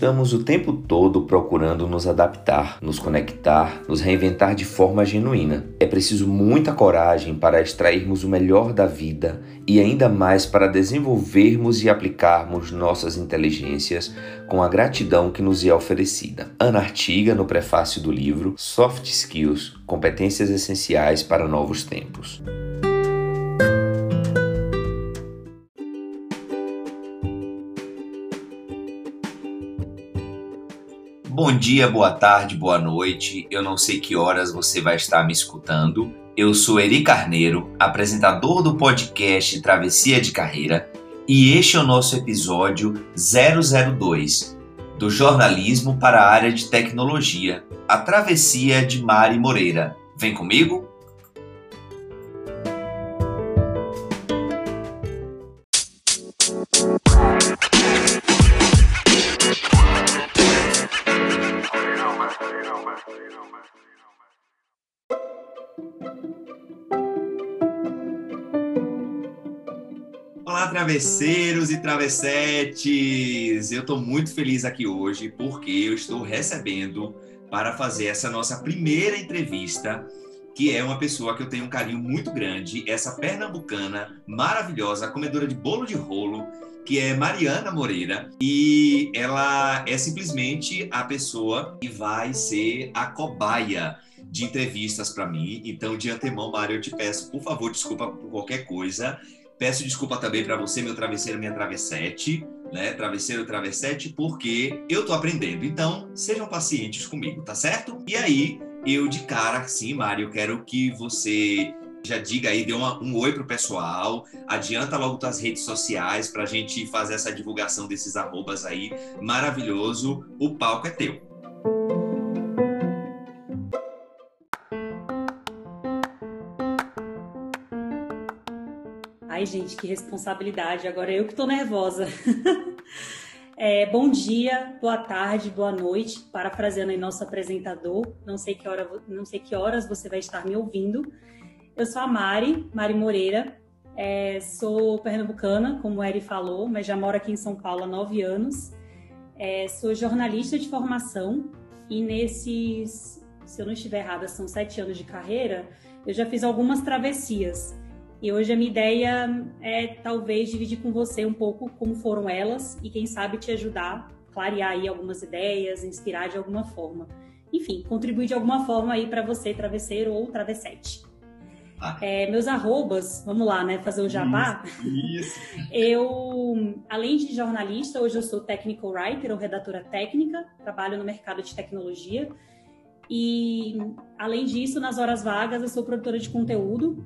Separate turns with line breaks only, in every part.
Estamos o tempo todo procurando nos adaptar, nos conectar, nos reinventar de forma genuína. É preciso muita coragem para extrairmos o melhor da vida e ainda mais para desenvolvermos e aplicarmos nossas inteligências com a gratidão que nos é oferecida. Ana Artiga, no prefácio do livro Soft Skills Competências Essenciais para Novos Tempos. Bom dia, boa tarde, boa noite. Eu não sei que horas você vai estar me escutando. Eu sou Eri Carneiro, apresentador do podcast Travessia de Carreira, e este é o nosso episódio 002 do jornalismo para a área de tecnologia, a travessia de Mari Moreira. Vem comigo? Travesseiros e travessetes! Eu estou muito feliz aqui hoje porque eu estou recebendo para fazer essa nossa primeira entrevista, que é uma pessoa que eu tenho um carinho muito grande, essa pernambucana maravilhosa, comedora de bolo de rolo, que é Mariana Moreira, e ela é simplesmente a pessoa que vai ser a cobaia de entrevistas para mim. Então, de antemão, Mário, eu te peço, por favor, desculpa por qualquer coisa. Peço desculpa também para você, meu travesseiro, minha travessete, né? Travesseiro, travessete, porque eu tô aprendendo. Então, sejam pacientes comigo, tá certo? E aí, eu de cara, sim, Mário, quero que você já diga aí, dê uma, um oi pro pessoal, adianta logo tuas redes sociais para a gente fazer essa divulgação desses arrobas aí. Maravilhoso, o palco é teu.
Ai, gente, que responsabilidade. Agora eu que tô nervosa. é, bom dia, boa tarde, boa noite. Parafraseando aí nosso apresentador. Não sei que hora, não sei que horas você vai estar me ouvindo. Eu sou a Mari, Mari Moreira. É, sou pernambucana, como o Eri falou, mas já moro aqui em São Paulo há nove anos. É, sou jornalista de formação e nesses, se eu não estiver errada, são sete anos de carreira, eu já fiz algumas travessias. E hoje a minha ideia é talvez dividir com você um pouco como foram elas e quem sabe te ajudar, clarear aí algumas ideias, inspirar de alguma forma. Enfim, contribuir de alguma forma aí para você, travesseiro ou travessete. Ah. É, meus arrobas, vamos lá, né? Fazer o jabá. Isso, isso. eu, além de jornalista, hoje eu sou technical writer ou redatora técnica, trabalho no mercado de tecnologia. E, além disso, nas horas vagas, eu sou produtora de conteúdo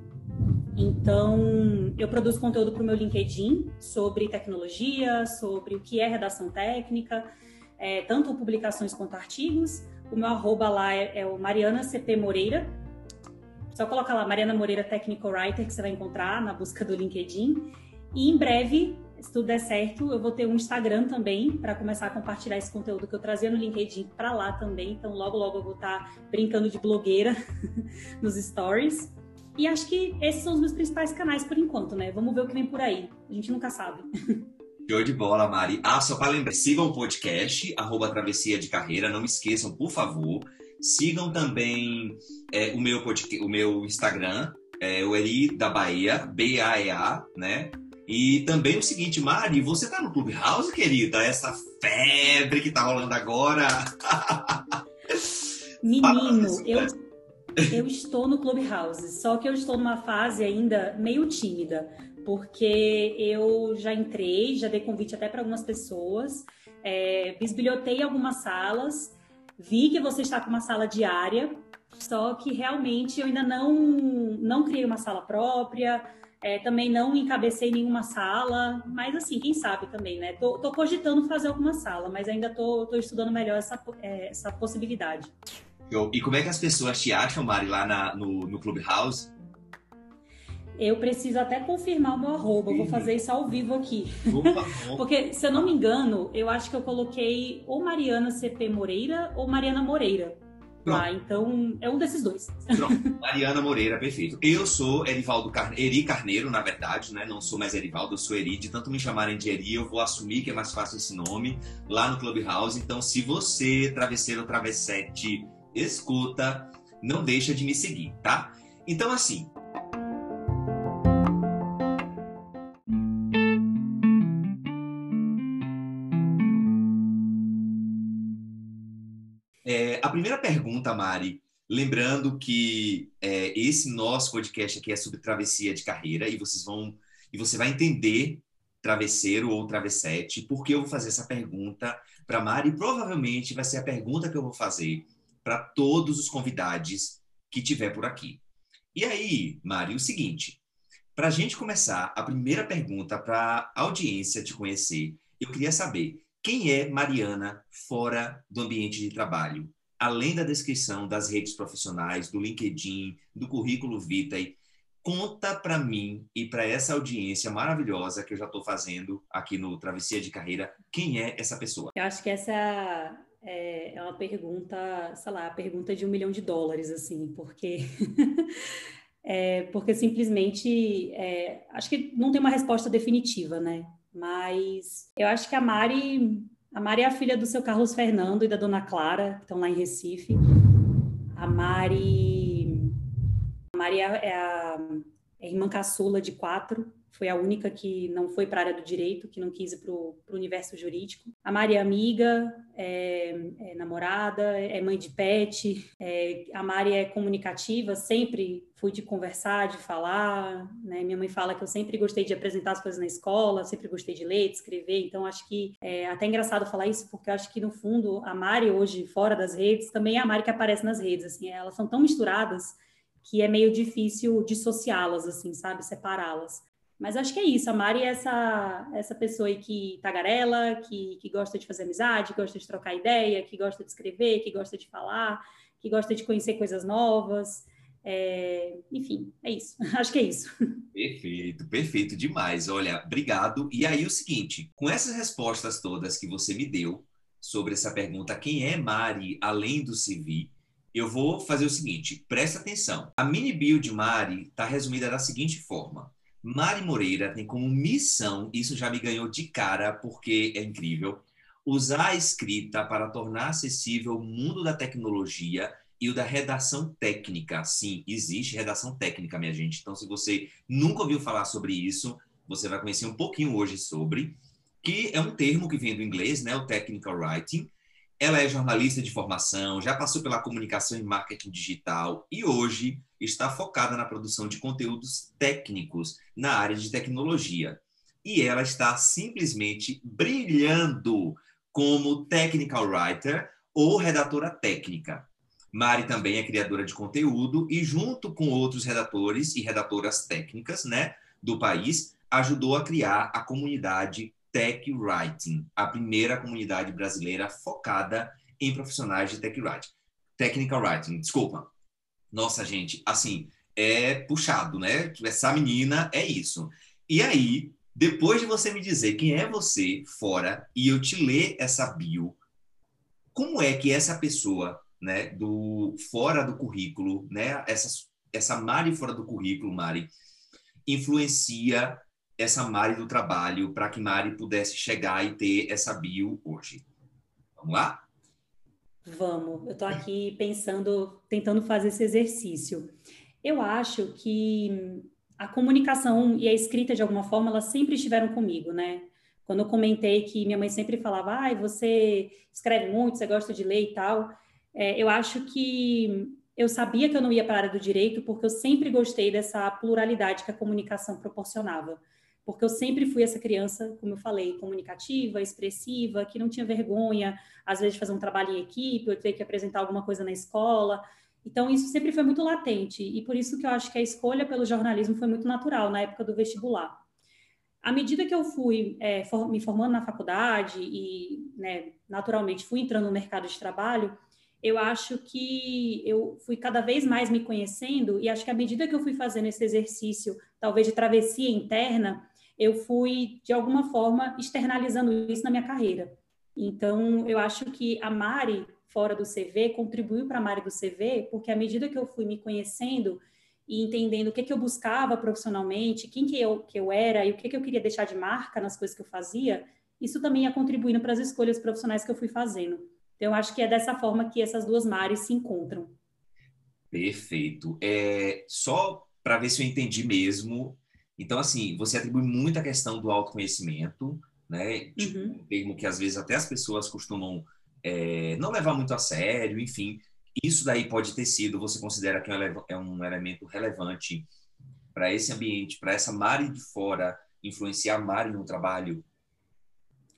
então, eu produzo conteúdo para o meu LinkedIn sobre tecnologia, sobre o que é redação técnica, é, tanto publicações quanto artigos. O meu arroba lá é, é o Mariana CP Moreira. Só colocar lá Mariana Moreira Technical Writer que você vai encontrar na busca do LinkedIn. E em breve, se tudo der certo, eu vou ter um Instagram também para começar a compartilhar esse conteúdo que eu trazia no LinkedIn para lá também. Então, logo, logo eu vou estar tá brincando de blogueira nos stories. E acho que esses são os meus principais canais por enquanto, né? Vamos ver o que vem por aí. A gente nunca sabe.
Show de bola, Mari. Ah, só para lembrar, sigam o podcast, arroba Travessia de Carreira, não esqueçam, por favor. Sigam também é, o, meu podcast, o meu Instagram, é, o Eri da Bahia, B-A-E-A, né? E também o seguinte, Mari, você tá no Clubhouse, querida? Essa febre que tá rolando agora.
Menino, eu eu estou no Clubhouse, só que eu estou numa fase ainda meio tímida, porque eu já entrei, já dei convite até para algumas pessoas, é, bisbilhotei algumas salas, vi que você está com uma sala diária, só que realmente eu ainda não, não criei uma sala própria, é, também não encabecei nenhuma sala, mas assim, quem sabe também, né? Tô, tô cogitando fazer alguma sala, mas ainda tô, tô estudando melhor essa, é, essa possibilidade.
E como é que as pessoas te acham, Mari, lá na, no, no Clubhouse?
Eu preciso até confirmar o meu arroba, vou fazer isso ao vivo aqui. Opa. Porque, se eu não me engano, eu acho que eu coloquei ou Mariana CP Moreira ou Mariana Moreira. lá. Então, é um desses dois.
Pronto. Mariana Moreira, perfeito. Eu sou Erivaldo Carneiro, Eri Carneiro, na verdade, né? Não sou mais Erivaldo, eu sou Eri. De tanto me chamarem de Eri, eu vou assumir que é mais fácil esse nome lá no Clubhouse. Então, se você, travesseiro ou travessete, escuta, não deixa de me seguir, tá? Então, assim, É, a primeira pergunta, Mari, lembrando que é, esse nosso podcast aqui é sobre travessia de carreira e vocês vão e você vai entender travesseiro ou travessete, porque eu vou fazer essa pergunta para Mari. Provavelmente vai ser a pergunta que eu vou fazer para todos os convidados que tiver por aqui. E aí, Mari, o seguinte, para a gente começar, a primeira pergunta para a audiência te conhecer, eu queria saber quem é Mariana fora do ambiente de trabalho? Além da descrição das redes profissionais, do LinkedIn, do currículo Vitae, conta para mim e para essa audiência maravilhosa que eu já estou fazendo aqui no Travessia de Carreira, quem é essa pessoa?
Eu acho que essa é, é uma pergunta, sei lá, a pergunta de um milhão de dólares, assim, porque é, porque simplesmente é, acho que não tem uma resposta definitiva, né? Mas eu acho que a Mari, a Mari é a filha do seu Carlos Fernando e da dona Clara, que estão lá em Recife. A Mari, a Mari é a, é a irmã caçula de quatro, foi a única que não foi para a área do direito, que não quis ir para o universo jurídico. A Mari é amiga, é, é namorada, é mãe de pet. É, a Mari é comunicativa, sempre fui de conversar, de falar. Né? Minha mãe fala que eu sempre gostei de apresentar as coisas na escola, sempre gostei de ler, de escrever. Então, acho que é até engraçado falar isso, porque acho que, no fundo, a Mari hoje, fora das redes, também é a Mari que aparece nas redes. Assim, elas são tão misturadas que é meio difícil dissociá-las, assim, sabe? Separá-las. Mas acho que é isso. A Mari é essa, essa pessoa aí que tagarela, que, que gosta de fazer amizade, que gosta de trocar ideia, que gosta de escrever, que gosta de falar, que gosta de conhecer coisas novas. É, enfim, é isso. Acho que é isso.
Perfeito, perfeito demais. Olha, obrigado. E aí o seguinte, com essas respostas todas que você me deu sobre essa pergunta, quem é Mari além do CV? Eu vou fazer o seguinte, presta atenção. A mini bio de Mari está resumida da seguinte forma: Mari Moreira tem como missão, isso já me ganhou de cara porque é incrível, usar a escrita para tornar acessível o mundo da tecnologia e o da redação técnica. Sim, existe redação técnica, minha gente. Então, se você nunca ouviu falar sobre isso, você vai conhecer um pouquinho hoje sobre, que é um termo que vem do inglês, né, o technical writing, ela é jornalista de formação, já passou pela comunicação e marketing digital e hoje está focada na produção de conteúdos técnicos na área de tecnologia. E ela está simplesmente brilhando como technical writer ou redatora técnica. Mari também é criadora de conteúdo e junto com outros redatores e redatoras técnicas, né, do país, ajudou a criar a comunidade Tech Writing, a primeira comunidade brasileira focada em profissionais de Tech Writing. Technical Writing, desculpa. Nossa, gente, assim, é puxado, né? Essa menina é isso. E aí, depois de você me dizer quem é você fora e eu te ler essa bio, como é que essa pessoa, né, do fora do currículo, né, essa essa Mari fora do currículo, Mari, influencia essa Mari do trabalho para que Mari pudesse chegar e ter essa bio hoje. Vamos lá?
Vamos. Eu estou aqui pensando, tentando fazer esse exercício. Eu acho que a comunicação e a escrita, de alguma forma, elas sempre estiveram comigo, né? Quando eu comentei que minha mãe sempre falava, ah, você escreve muito, você gosta de ler e tal, é, eu acho que eu sabia que eu não ia para a área do direito porque eu sempre gostei dessa pluralidade que a comunicação proporcionava porque eu sempre fui essa criança, como eu falei, comunicativa, expressiva, que não tinha vergonha, às vezes, de fazer um trabalho em equipe, ou ter que apresentar alguma coisa na escola. Então, isso sempre foi muito latente, e por isso que eu acho que a escolha pelo jornalismo foi muito natural na época do vestibular. À medida que eu fui é, for, me formando na faculdade e, né, naturalmente, fui entrando no mercado de trabalho, eu acho que eu fui cada vez mais me conhecendo, e acho que à medida que eu fui fazendo esse exercício, talvez de travessia interna, eu fui, de alguma forma, externalizando isso na minha carreira. Então, eu acho que a Mari fora do CV contribuiu para a Mari do CV, porque à medida que eu fui me conhecendo e entendendo o que, que eu buscava profissionalmente, quem que eu, que eu era e o que, que eu queria deixar de marca nas coisas que eu fazia, isso também ia contribuindo para as escolhas profissionais que eu fui fazendo. Então, eu acho que é dessa forma que essas duas Mares se encontram.
Perfeito. É, só para ver se eu entendi mesmo. Então, assim, você atribui muita questão do autoconhecimento, né? Tipo, uhum. um termo que às vezes até as pessoas costumam é, não levar muito a sério, enfim. Isso daí pode ter sido, você considera que é um é elemento relevante para esse ambiente, para essa Mari de fora influenciar a Mari no trabalho?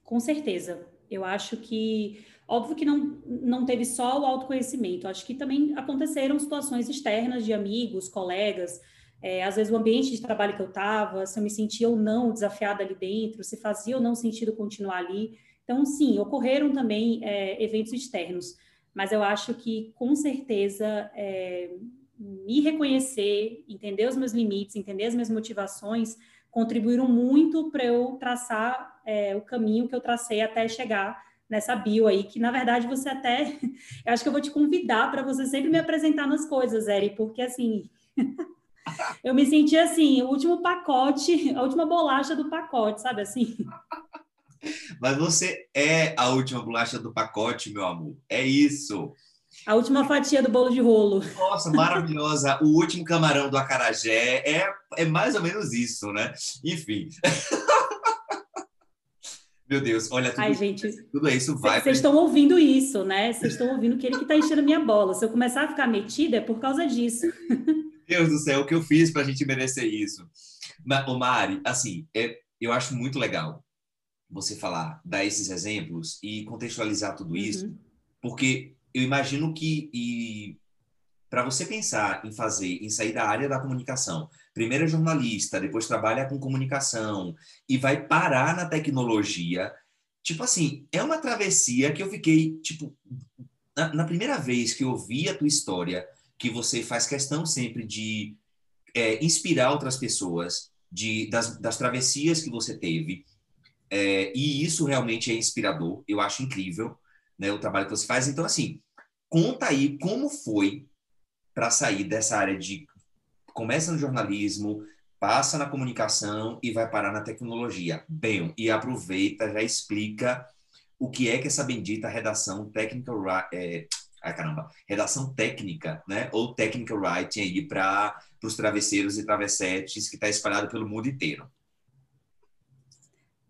Com certeza. Eu acho que, óbvio que não, não teve só o autoconhecimento, acho que também aconteceram situações externas de amigos, colegas, é, às vezes o ambiente de trabalho que eu estava, se eu me sentia ou não desafiada ali dentro, se fazia ou não sentido continuar ali. Então, sim, ocorreram também é, eventos externos mas eu acho que com certeza é, me reconhecer, entender os meus limites, entender as minhas motivações, contribuíram muito para eu traçar é, o caminho que eu tracei até chegar nessa bio aí, que na verdade você até, eu acho que eu vou te convidar para você sempre me apresentar nas coisas, Eri, porque assim, eu me senti assim, o último pacote, a última bolacha do pacote, sabe assim?
Mas você é a última bolacha do pacote, meu amor. É isso.
A última fatia do bolo de rolo.
Nossa, maravilhosa. O último camarão do acarajé. É, é mais ou menos isso, né? Enfim. Meu Deus, olha tudo,
Ai, gente,
tudo isso vai.
Vocês estão ouvindo isso, né? Vocês estão ouvindo que ele que está enchendo a minha bola. Se eu começar a ficar metida, é por causa disso.
Deus do céu, o que eu fiz para a gente merecer isso? Ô Mari, assim, é, eu acho muito legal você falar, dar esses exemplos e contextualizar tudo uhum. isso, porque eu imagino que para você pensar em fazer, em sair da área da comunicação, primeiro é jornalista, depois trabalha com comunicação e vai parar na tecnologia, tipo assim, é uma travessia que eu fiquei, tipo, na, na primeira vez que eu vi a tua história, que você faz questão sempre de é, inspirar outras pessoas, de, das, das travessias que você teve, é, e isso realmente é inspirador, eu acho incrível né, o trabalho que você faz. Então, assim, conta aí como foi para sair dessa área de. Começa no jornalismo, passa na comunicação e vai parar na tecnologia. Bem, e aproveita, já explica o que é que essa bendita redação técnica. É, ai, caramba, redação técnica, né? Ou technical writing aí para os travesseiros e travessetes que está espalhado pelo mundo inteiro.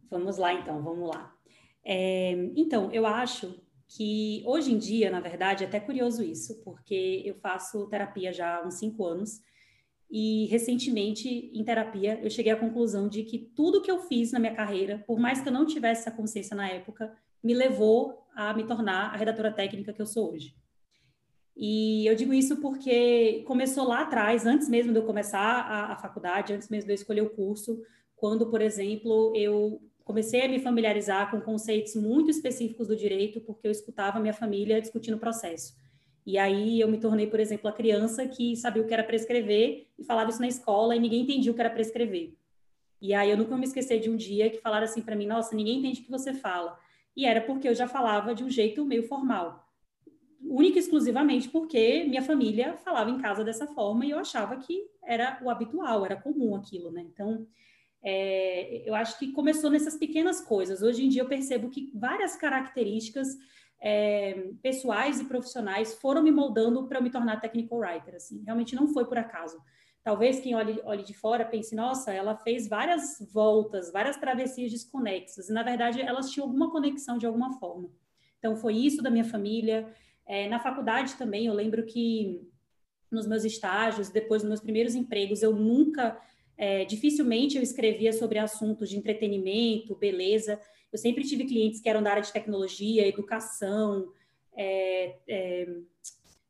Vamos lá, então, vamos lá. É, então, eu acho que hoje em dia, na verdade, é até curioso isso, porque eu faço terapia já há uns cinco anos e recentemente, em terapia, eu cheguei à conclusão de que tudo que eu fiz na minha carreira, por mais que eu não tivesse essa consciência na época, me levou a me tornar a redatora técnica que eu sou hoje. E eu digo isso porque começou lá atrás, antes mesmo de eu começar a, a faculdade, antes mesmo de eu escolher o curso, quando, por exemplo, eu comecei a me familiarizar com conceitos muito específicos do direito, porque eu escutava minha família discutindo o processo. E aí eu me tornei, por exemplo, a criança que sabia o que era prescrever e falava isso na escola e ninguém entendia o que era prescrever. E aí eu nunca me esqueci de um dia que falaram assim para mim: "Nossa, ninguém entende o que você fala". E era porque eu já falava de um jeito meio formal. Única e exclusivamente porque minha família falava em casa dessa forma e eu achava que era o habitual, era comum aquilo, né? Então, é, eu acho que começou nessas pequenas coisas. Hoje em dia eu percebo que várias características é, pessoais e profissionais foram me moldando para eu me tornar technical writer. Assim, realmente não foi por acaso. Talvez quem olhe, olhe de fora pense, nossa, ela fez várias voltas, várias travessias desconexas. E na verdade elas tinham alguma conexão de alguma forma. Então foi isso da minha família. É, na faculdade também eu lembro que nos meus estágios, depois dos meus primeiros empregos, eu nunca é, dificilmente eu escrevia sobre assuntos de entretenimento, beleza. Eu sempre tive clientes que eram da área de tecnologia, educação, é, é,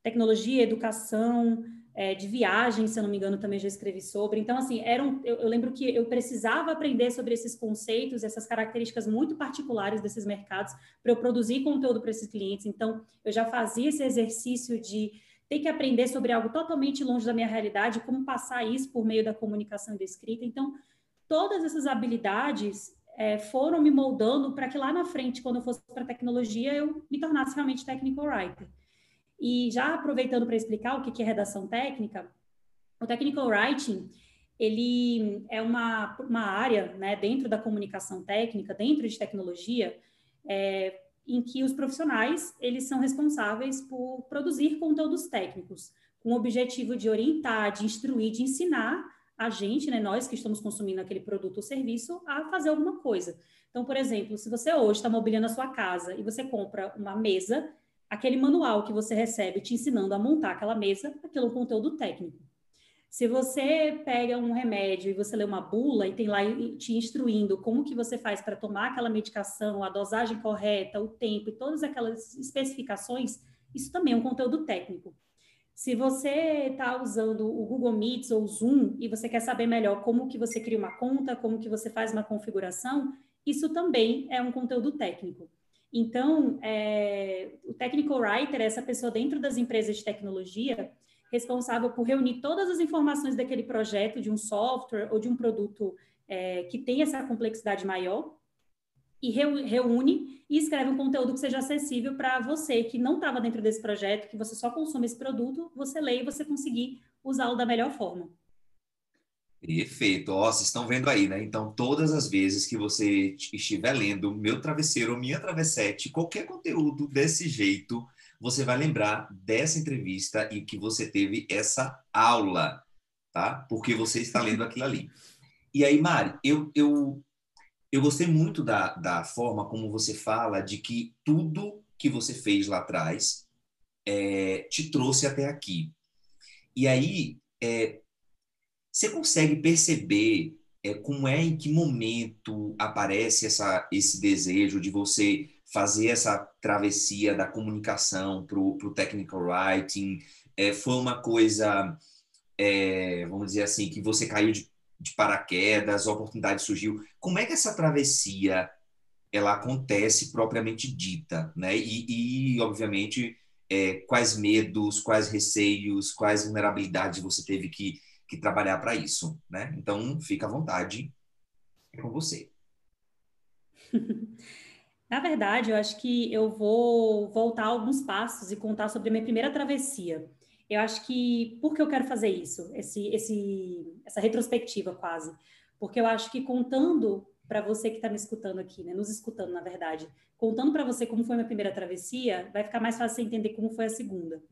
tecnologia, educação, é, de viagem, se eu não me engano, também já escrevi sobre. Então, assim, eram, eu, eu lembro que eu precisava aprender sobre esses conceitos, essas características muito particulares desses mercados, para eu produzir conteúdo para esses clientes. Então, eu já fazia esse exercício de ter que aprender sobre algo totalmente longe da minha realidade, como passar isso por meio da comunicação e da escrita. Então, todas essas habilidades é, foram me moldando para que lá na frente, quando eu fosse para tecnologia, eu me tornasse realmente technical writer. E já aproveitando para explicar o que é redação técnica, o technical writing ele é uma, uma área né, dentro da comunicação técnica, dentro de tecnologia, é, em que os profissionais eles são responsáveis por produzir conteúdos técnicos, com o objetivo de orientar, de instruir, de ensinar a gente, né, nós que estamos consumindo aquele produto ou serviço, a fazer alguma coisa. Então, por exemplo, se você hoje está mobiliando a sua casa e você compra uma mesa, aquele manual que você recebe te ensinando a montar aquela mesa, aquilo é um conteúdo técnico. Se você pega um remédio e você lê uma bula e tem lá te instruindo como que você faz para tomar aquela medicação, a dosagem correta, o tempo e todas aquelas especificações, isso também é um conteúdo técnico. Se você está usando o Google Meets ou o Zoom e você quer saber melhor como que você cria uma conta, como que você faz uma configuração, isso também é um conteúdo técnico. Então, é, o technical writer é essa pessoa dentro das empresas de tecnologia responsável por reunir todas as informações daquele projeto, de um software ou de um produto é, que tem essa complexidade maior, e reúne e escreve um conteúdo que seja acessível para você que não estava dentro desse projeto, que você só consome esse produto, você lê e você conseguir usá-lo da melhor forma.
Perfeito. Ó, vocês estão vendo aí, né? Então, todas as vezes que você estiver lendo meu travesseiro ou minha travessete, qualquer conteúdo desse jeito, você vai lembrar dessa entrevista e que você teve essa aula, tá? Porque você está lendo aquilo ali. E aí, Mari, eu, eu, eu gostei muito da, da forma como você fala de que tudo que você fez lá atrás é, te trouxe até aqui. E aí, é, você consegue perceber é, como é, em que momento aparece essa, esse desejo de você fazer essa travessia da comunicação para o technical writing? É, foi uma coisa, é, vamos dizer assim, que você caiu de, de paraquedas, a oportunidade surgiu. Como é que essa travessia ela acontece propriamente dita, né? E, e obviamente, é, quais medos, quais receios, quais vulnerabilidades você teve que, que trabalhar para isso, né? Então, fica à vontade com você.
Na verdade, eu acho que eu vou voltar alguns passos e contar sobre a minha primeira travessia. Eu acho que por que eu quero fazer isso, esse, esse, essa retrospectiva quase, porque eu acho que contando para você que está me escutando aqui, né, nos escutando na verdade, contando para você como foi a minha primeira travessia, vai ficar mais fácil entender como foi a segunda.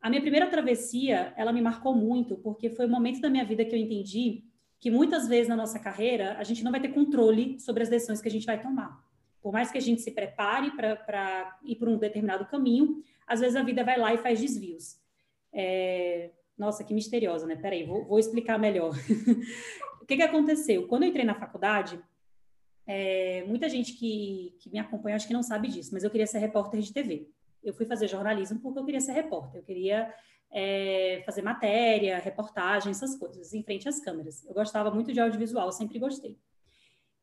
A minha primeira travessia, ela me marcou muito, porque foi o momento da minha vida que eu entendi que muitas vezes na nossa carreira a gente não vai ter controle sobre as decisões que a gente vai tomar. Por mais que a gente se prepare para ir por um determinado caminho, às vezes a vida vai lá e faz desvios. É... Nossa, que misteriosa, né? Peraí, vou, vou explicar melhor. o que, que aconteceu? Quando eu entrei na faculdade, é... muita gente que, que me acompanha acho que não sabe disso, mas eu queria ser repórter de TV. Eu fui fazer jornalismo porque eu queria ser repórter. Eu queria é, fazer matéria, reportagem, essas coisas, em frente às câmeras. Eu gostava muito de audiovisual, sempre gostei.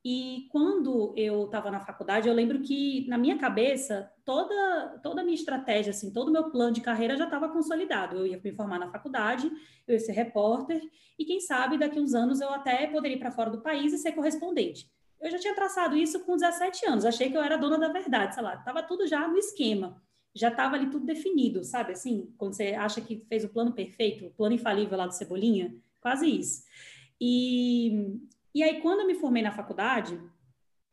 E quando eu estava na faculdade, eu lembro que na minha cabeça toda toda a minha estratégia, assim, todo o meu plano de carreira já estava consolidado. Eu ia me formar na faculdade, eu ia ser repórter e quem sabe daqui uns anos eu até poderia ir para fora do país e ser correspondente. Eu já tinha traçado isso com 17 anos, achei que eu era dona da verdade, sei lá, estava tudo já no esquema, já estava ali tudo definido, sabe? Assim, quando você acha que fez o plano perfeito, o plano infalível lá do Cebolinha, quase isso. E e aí, quando eu me formei na faculdade,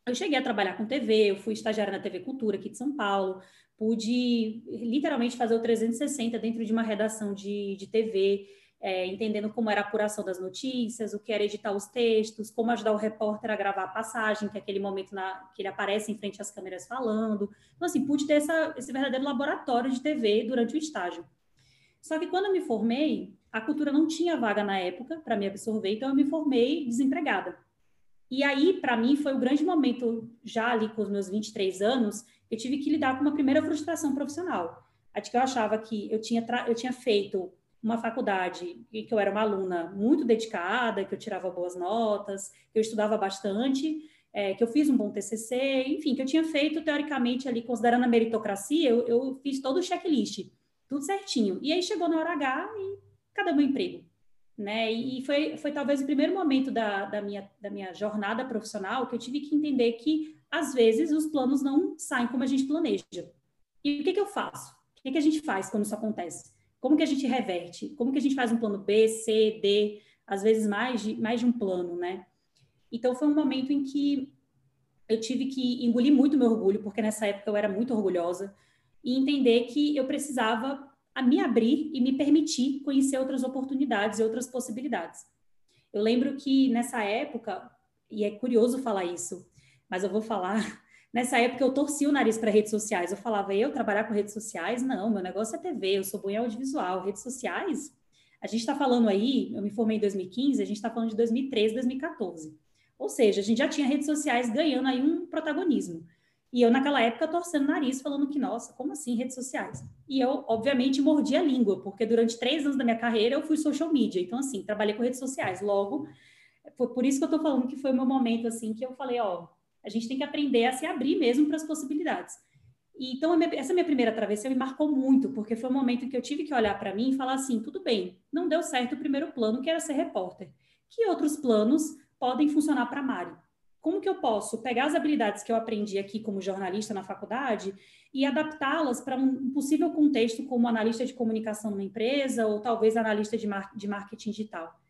eu cheguei a trabalhar com TV, eu fui estagiária na TV Cultura aqui de São Paulo, pude literalmente fazer o 360 dentro de uma redação de, de TV, é, entendendo como era a apuração das notícias, o que era editar os textos, como ajudar o repórter a gravar a passagem, que é aquele momento na, que ele aparece em frente às câmeras falando. Então, assim, pude ter essa, esse verdadeiro laboratório de TV durante o estágio. Só que quando eu me formei, a cultura não tinha vaga na época para me absorver, então eu me formei desempregada. E aí, para mim, foi o grande momento, já ali com os meus 23 anos, eu tive que lidar com uma primeira frustração profissional. A de que eu achava que eu tinha, eu tinha feito uma faculdade e que eu era uma aluna muito dedicada, que eu tirava boas notas, que eu estudava bastante, é, que eu fiz um bom TCC, enfim, que eu tinha feito, teoricamente, ali, considerando a meritocracia, eu, eu fiz todo o checklist, tudo certinho. E aí chegou na hora H e cadê meu emprego? né? E foi, foi talvez o primeiro momento da, da, minha, da minha jornada profissional que eu tive que entender que, às vezes, os planos não saem como a gente planeja. E o que, que eu faço? O que, que a gente faz quando isso acontece? Como que a gente reverte? Como que a gente faz um plano B, C, D, às vezes mais de, mais de um plano, né? Então, foi um momento em que eu tive que engolir muito meu orgulho, porque nessa época eu era muito orgulhosa, e entender que eu precisava me abrir e me permitir conhecer outras oportunidades e outras possibilidades. Eu lembro que nessa época, e é curioso falar isso, mas eu vou falar, nessa época eu torci o nariz para redes sociais. Eu falava, eu trabalhar com redes sociais? Não, meu negócio é TV, eu sou bom em audiovisual. Redes sociais? A gente está falando aí, eu me formei em 2015, a gente está falando de 2013, 2014. Ou seja, a gente já tinha redes sociais ganhando aí um protagonismo. E eu, naquela época, torcendo o nariz, falando que, nossa, como assim redes sociais? E eu, obviamente, mordi a língua, porque durante três anos da minha carreira eu fui social media. Então, assim, trabalhei com redes sociais. Logo, foi por isso que eu estou falando que foi o meu momento, assim, que eu falei, ó, a gente tem que aprender a se abrir mesmo para as possibilidades. E, então, minha, essa minha primeira travessia me marcou muito, porque foi um momento em que eu tive que olhar para mim e falar assim, tudo bem, não deu certo o primeiro plano, que era ser repórter. Que outros planos podem funcionar para Mari? como que eu posso pegar as habilidades que eu aprendi aqui como jornalista na faculdade e adaptá-las para um possível contexto como analista de comunicação numa empresa ou talvez analista de, mar de marketing digital.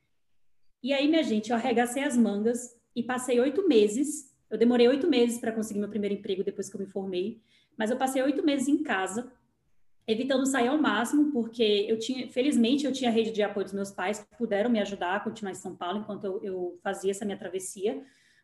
E aí, minha gente, eu arregacei as mangas e passei oito meses. Eu demorei oito meses para conseguir meu primeiro emprego depois que eu me formei, mas eu passei oito meses em casa, evitando sair ao máximo, porque eu tinha, felizmente, eu tinha a rede de apoio dos meus pais que puderam me ajudar a continuar em São Paulo enquanto eu, eu fazia essa minha travessia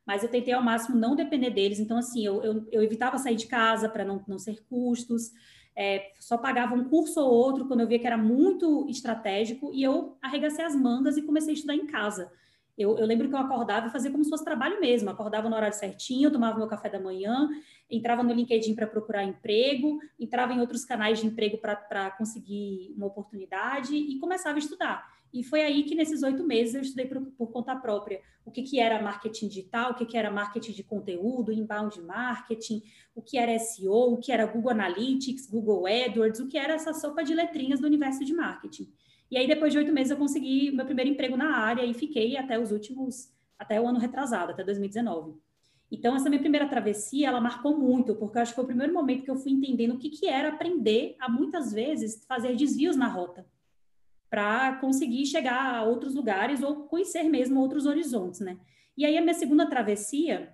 mas eu tentei ao máximo não depender deles. Então, assim, eu, eu, eu evitava sair de casa para não, não ser custos, é, só pagava um curso ou outro quando eu via que era muito estratégico, e eu arregacei as mangas e comecei a estudar em casa. Eu, eu, lembro que eu acordava e fazia como se fosse trabalho mesmo. Acordava no horário certinho, tomava meu café da manhã, entrava no LinkedIn para procurar emprego, entrava em outros canais de emprego para conseguir uma oportunidade e começava a estudar. E foi aí que, nesses oito meses, eu estudei por, por, conta própria o que, que era marketing digital, o que, que era marketing de conteúdo, inbound marketing, o que era SEO, o que era Google Analytics, Google AdWords, o que era essa sopa de letrinhas do universo de marketing. E aí, depois de oito meses, eu consegui meu primeiro emprego na área e fiquei até os últimos, até o ano retrasado, até 2019. Então, essa minha primeira travessia, ela marcou muito, porque eu acho que foi o primeiro momento que eu fui entendendo o que, que era aprender a, muitas vezes, fazer desvios na rota para conseguir chegar a outros lugares ou conhecer mesmo outros horizontes, né? E aí a minha segunda travessia,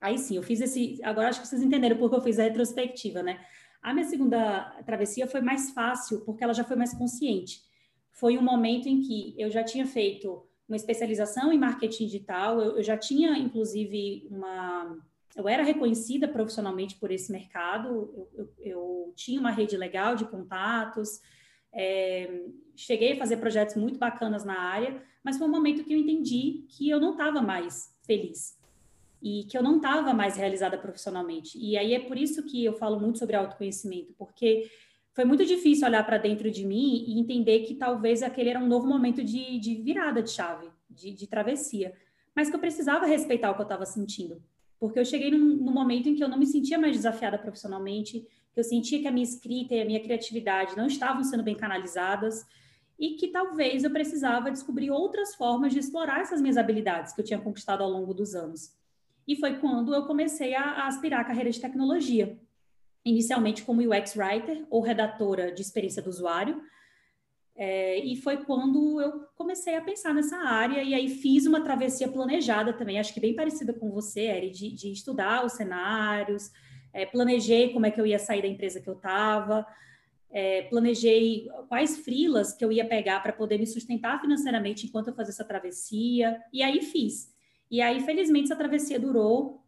aí sim, eu fiz esse, agora acho que vocês entenderam porque eu fiz a retrospectiva, né? A minha segunda travessia foi mais fácil porque ela já foi mais consciente. Foi um momento em que eu já tinha feito uma especialização em marketing digital, eu, eu já tinha inclusive uma eu era reconhecida profissionalmente por esse mercado, eu, eu, eu tinha uma rede legal de contatos, é, cheguei a fazer projetos muito bacanas na área, mas foi um momento que eu entendi que eu não estava mais feliz e que eu não estava mais realizada profissionalmente. E aí é por isso que eu falo muito sobre autoconhecimento, porque foi muito difícil olhar para dentro de mim e entender que talvez aquele era um novo momento de, de virada de chave, de, de, travessia, mas que eu precisava respeitar o que eu estava sentindo, porque eu cheguei num, num momento em que eu não me sentia mais desafiada profissionalmente, que eu sentia que a minha escrita e a minha criatividade não estavam sendo bem canalizadas e que talvez eu precisava descobrir outras formas de explorar essas minhas habilidades que eu tinha conquistado ao longo dos anos. E foi quando eu comecei a, a aspirar a carreira de tecnologia, inicialmente como UX Writer ou redatora de experiência do usuário. É, e foi quando eu comecei a pensar nessa área e aí fiz uma travessia planejada também, acho que bem parecida com você, Eri, de, de estudar os cenários, é, planejei como é que eu ia sair da empresa que eu estava, é, planejei quais frilas que eu ia pegar para poder me sustentar financeiramente enquanto eu fazia essa travessia, e aí fiz. E aí, felizmente, essa travessia durou,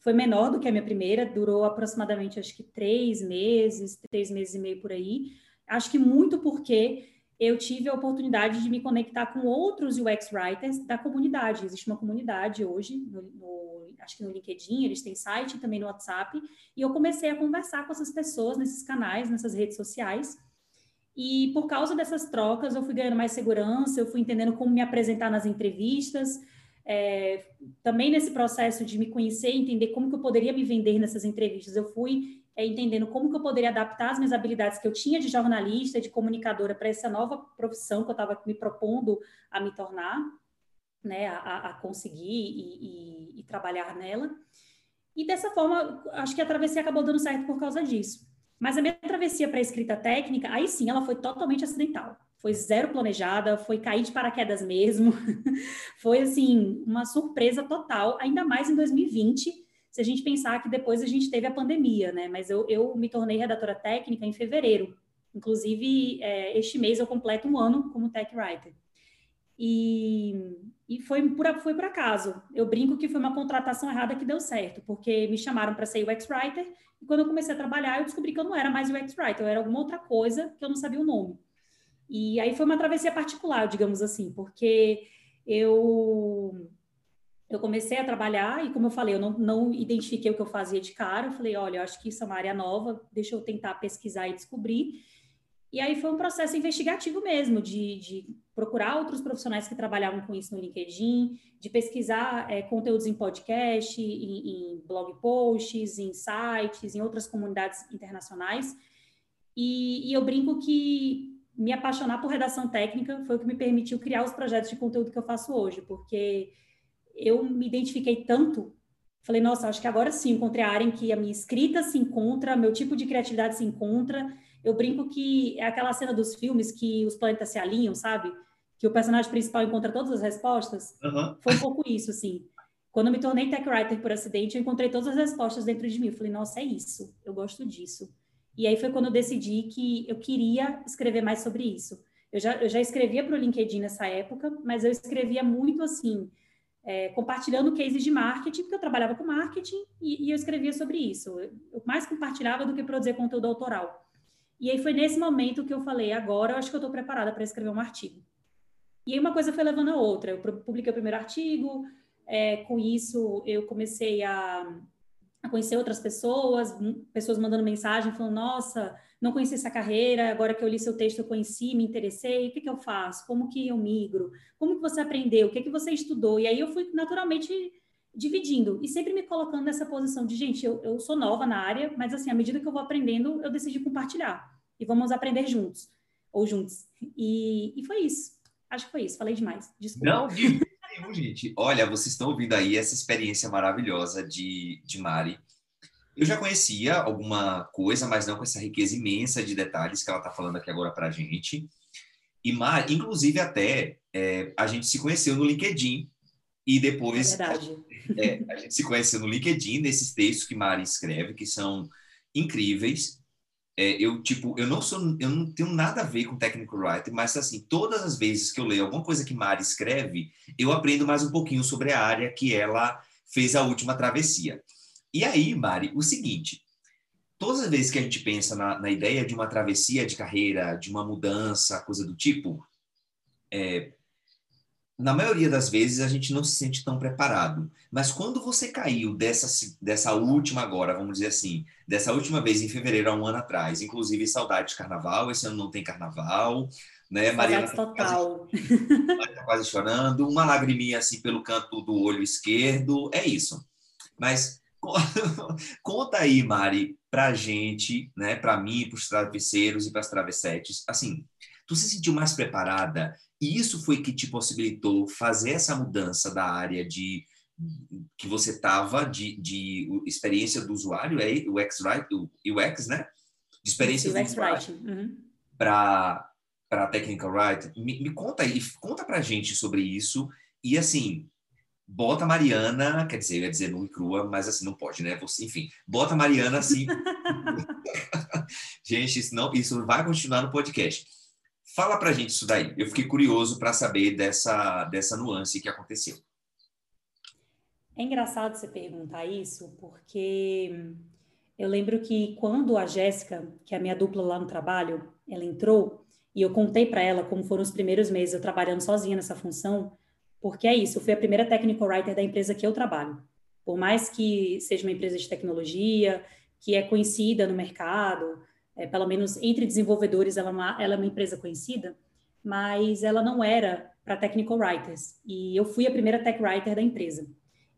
foi menor do que a minha primeira, durou aproximadamente, acho que três meses, três meses e meio por aí. Acho que muito porque eu tive a oportunidade de me conectar com outros UX writers da comunidade. Existe uma comunidade hoje, no, no, acho que no LinkedIn, eles têm site também no WhatsApp, e eu comecei a conversar com essas pessoas nesses canais, nessas redes sociais. E por causa dessas trocas, eu fui ganhando mais segurança, eu fui entendendo como me apresentar nas entrevistas. É, também nesse processo de me conhecer, entender como que eu poderia me vender nessas entrevistas, eu fui é, entendendo como que eu poderia adaptar as minhas habilidades que eu tinha de jornalista, de comunicadora para essa nova profissão que eu estava me propondo a me tornar, né, a, a conseguir e, e, e, trabalhar nela. E dessa forma, acho que a travessia acabou dando certo por causa disso. Mas a minha travessia para a escrita técnica, aí sim, ela foi totalmente acidental. Foi zero planejada, foi cair de paraquedas mesmo. foi, assim, uma surpresa total, ainda mais em 2020, se a gente pensar que depois a gente teve a pandemia, né? Mas eu, eu me tornei redatora técnica em fevereiro. Inclusive, é, este mês eu completo um ano como tech writer. E, e foi, por, foi por acaso. Eu brinco que foi uma contratação errada que deu certo, porque me chamaram para ser UX writer e quando eu comecei a trabalhar, eu descobri que eu não era mais UX writer, eu era alguma outra coisa que eu não sabia o nome. E aí foi uma travessia particular, digamos assim, porque eu eu comecei a trabalhar e, como eu falei, eu não, não identifiquei o que eu fazia de cara. Eu falei, olha, eu acho que isso é uma área nova, deixa eu tentar pesquisar e descobrir. E aí foi um processo investigativo mesmo, de, de procurar outros profissionais que trabalhavam com isso no LinkedIn, de pesquisar é, conteúdos em podcast, em, em, blog posts, em sites, em outras comunidades internacionais. E, e eu brinco que me apaixonar por redação técnica foi o que me permitiu criar os projetos de conteúdo que eu faço hoje, porque eu me identifiquei tanto. Falei, nossa, acho que agora sim encontrei a área em que a minha escrita se encontra, meu tipo de criatividade se encontra. Eu brinco que é aquela cena dos filmes que os planetas se alinham, sabe? Que o personagem principal encontra todas as respostas. Uhum. Foi um pouco isso, assim. Quando eu me tornei tech writer por acidente, eu encontrei todas as respostas dentro de mim. Eu falei, nossa, é isso. Eu gosto disso. E aí foi quando eu decidi que eu queria escrever mais sobre isso. Eu já, eu já escrevia para o LinkedIn nessa época, mas eu escrevia muito assim, é, compartilhando cases de marketing, porque eu trabalhava com marketing e, e eu escrevia sobre isso. Eu mais compartilhava do que produzir conteúdo autoral. E aí foi nesse momento que eu falei, agora eu acho que eu estou preparada para escrever um artigo. E aí uma coisa foi levando a outra. Eu publiquei o primeiro artigo, é, com isso eu comecei a, a conhecer outras pessoas, pessoas mandando mensagem, falando, nossa, não conheci essa carreira, agora que eu li seu texto eu conheci, me interessei, o que, que eu faço? Como que eu migro? Como que você aprendeu? O que, que você estudou? E aí eu fui naturalmente dividindo e sempre me colocando nessa posição de, gente, eu, eu sou nova na área, mas assim, à medida que eu vou aprendendo, eu decidi compartilhar e vamos aprender juntos, ou juntos. E, e foi isso. Acho que foi isso. Falei demais. Desculpa.
Não, nenhum, gente. Olha, vocês estão ouvindo aí essa experiência maravilhosa de, de Mari. Eu já conhecia alguma coisa, mas não com essa riqueza imensa de detalhes que ela está falando aqui agora para a gente. E, Mar, inclusive, até é, a gente se conheceu no LinkedIn e depois
é
é, a gente se conheceu no LinkedIn nesses textos que Mari escreve, que são incríveis. É, eu tipo, eu não sou, eu não tenho nada a ver com technical writing, mas assim, todas as vezes que eu leio alguma coisa que Mari escreve, eu aprendo mais um pouquinho sobre a área que ela fez a última travessia. E aí, Mari, o seguinte: todas as vezes que a gente pensa na, na ideia de uma travessia de carreira, de uma mudança, coisa do tipo, é, na maioria das vezes a gente não se sente tão preparado. Mas quando você caiu dessa, dessa última agora, vamos dizer assim, dessa última vez em fevereiro, há um ano atrás, inclusive saudade de carnaval, esse ano não tem carnaval, né?
Mariana tá
total. Quase, tá quase chorando, uma lagriminha assim pelo canto do olho esquerdo, é isso. Mas Conta aí, Mari, pra gente, né, para mim, para os travesseiros e para as travessetes, assim, tu se sentiu mais preparada e isso foi que te possibilitou fazer essa mudança da área de que você estava de, de experiência do usuário, é o UX, right? o UX, né? De experiência
UX do usuário uhum.
para para technical writing. Me, me conta aí, conta pra gente sobre isso e assim, bota a Mariana, quer dizer, eu ia dizer nua e crua, mas assim, não pode, né? Você, enfim, bota a Mariana assim. gente, isso, não, isso vai continuar no podcast. Fala pra gente isso daí. Eu fiquei curioso para saber dessa, dessa nuance que aconteceu.
É engraçado você perguntar isso, porque eu lembro que quando a Jéssica, que é a minha dupla lá no trabalho, ela entrou, e eu contei para ela como foram os primeiros meses eu trabalhando sozinha nessa função, porque é isso, eu fui a primeira technical writer da empresa que eu trabalho. Por mais que seja uma empresa de tecnologia, que é conhecida no mercado, é, pelo menos entre desenvolvedores ela é, uma, ela é uma empresa conhecida, mas ela não era para technical writers. E eu fui a primeira tech writer da empresa.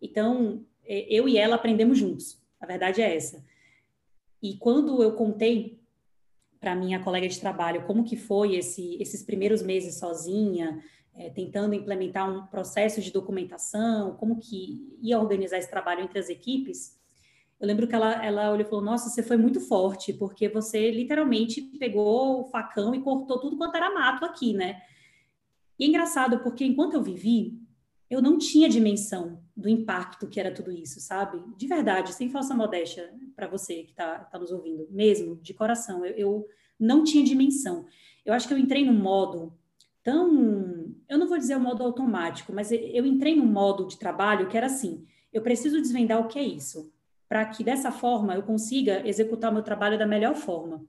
Então, é, eu e ela aprendemos juntos. A verdade é essa. E quando eu contei para minha colega de trabalho como que foi esse, esses primeiros meses sozinha, é, tentando implementar um processo de documentação, como que ia organizar esse trabalho entre as equipes, eu lembro que ela, ela olhou e falou: Nossa, você foi muito forte, porque você literalmente pegou o facão e cortou tudo quanto era mato aqui, né? E é engraçado, porque enquanto eu vivi, eu não tinha dimensão do impacto que era tudo isso, sabe? De verdade, sem falsa modéstia para você que está tá nos ouvindo, mesmo, de coração, eu, eu não tinha dimensão. Eu acho que eu entrei num modo tão. Eu não vou dizer o modo automático, mas eu entrei num modo de trabalho que era assim: eu preciso desvendar o que é isso para que dessa forma eu consiga executar o meu trabalho da melhor forma.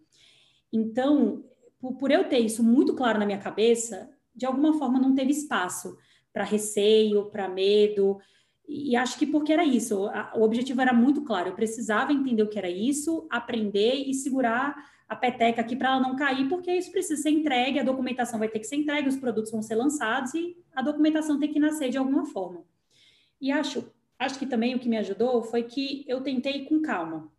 Então, por, por eu ter isso muito claro na minha cabeça, de alguma forma não teve espaço para receio, para medo, e acho que porque era isso, o objetivo era muito claro, eu precisava entender o que era isso, aprender e segurar a peteca aqui para ela não cair, porque isso precisa ser entregue, a documentação vai ter que ser entregue, os produtos vão ser lançados e a documentação tem que nascer de alguma forma. E acho acho que também o que me ajudou foi que eu tentei com calma.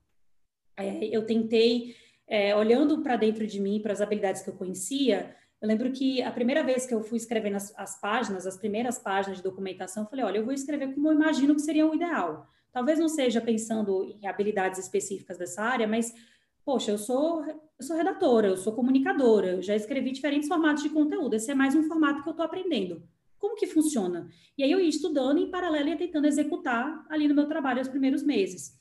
É, eu tentei, é, olhando para dentro de mim, para as habilidades que eu conhecia, eu lembro que a primeira vez que eu fui escrevendo as, as, páginas, as primeiras páginas de documentação, eu falei, olha, eu vou escrever como eu imagino que seria o ideal. Talvez não seja pensando em habilidades específicas dessa área, mas, poxa, eu sou, eu sou redatora, eu sou comunicadora, eu já escrevi diferentes formatos de conteúdo, esse é mais um formato que eu estou aprendendo. Como que funciona? E aí eu ia estudando em paralelo e tentando executar ali no meu trabalho os primeiros meses.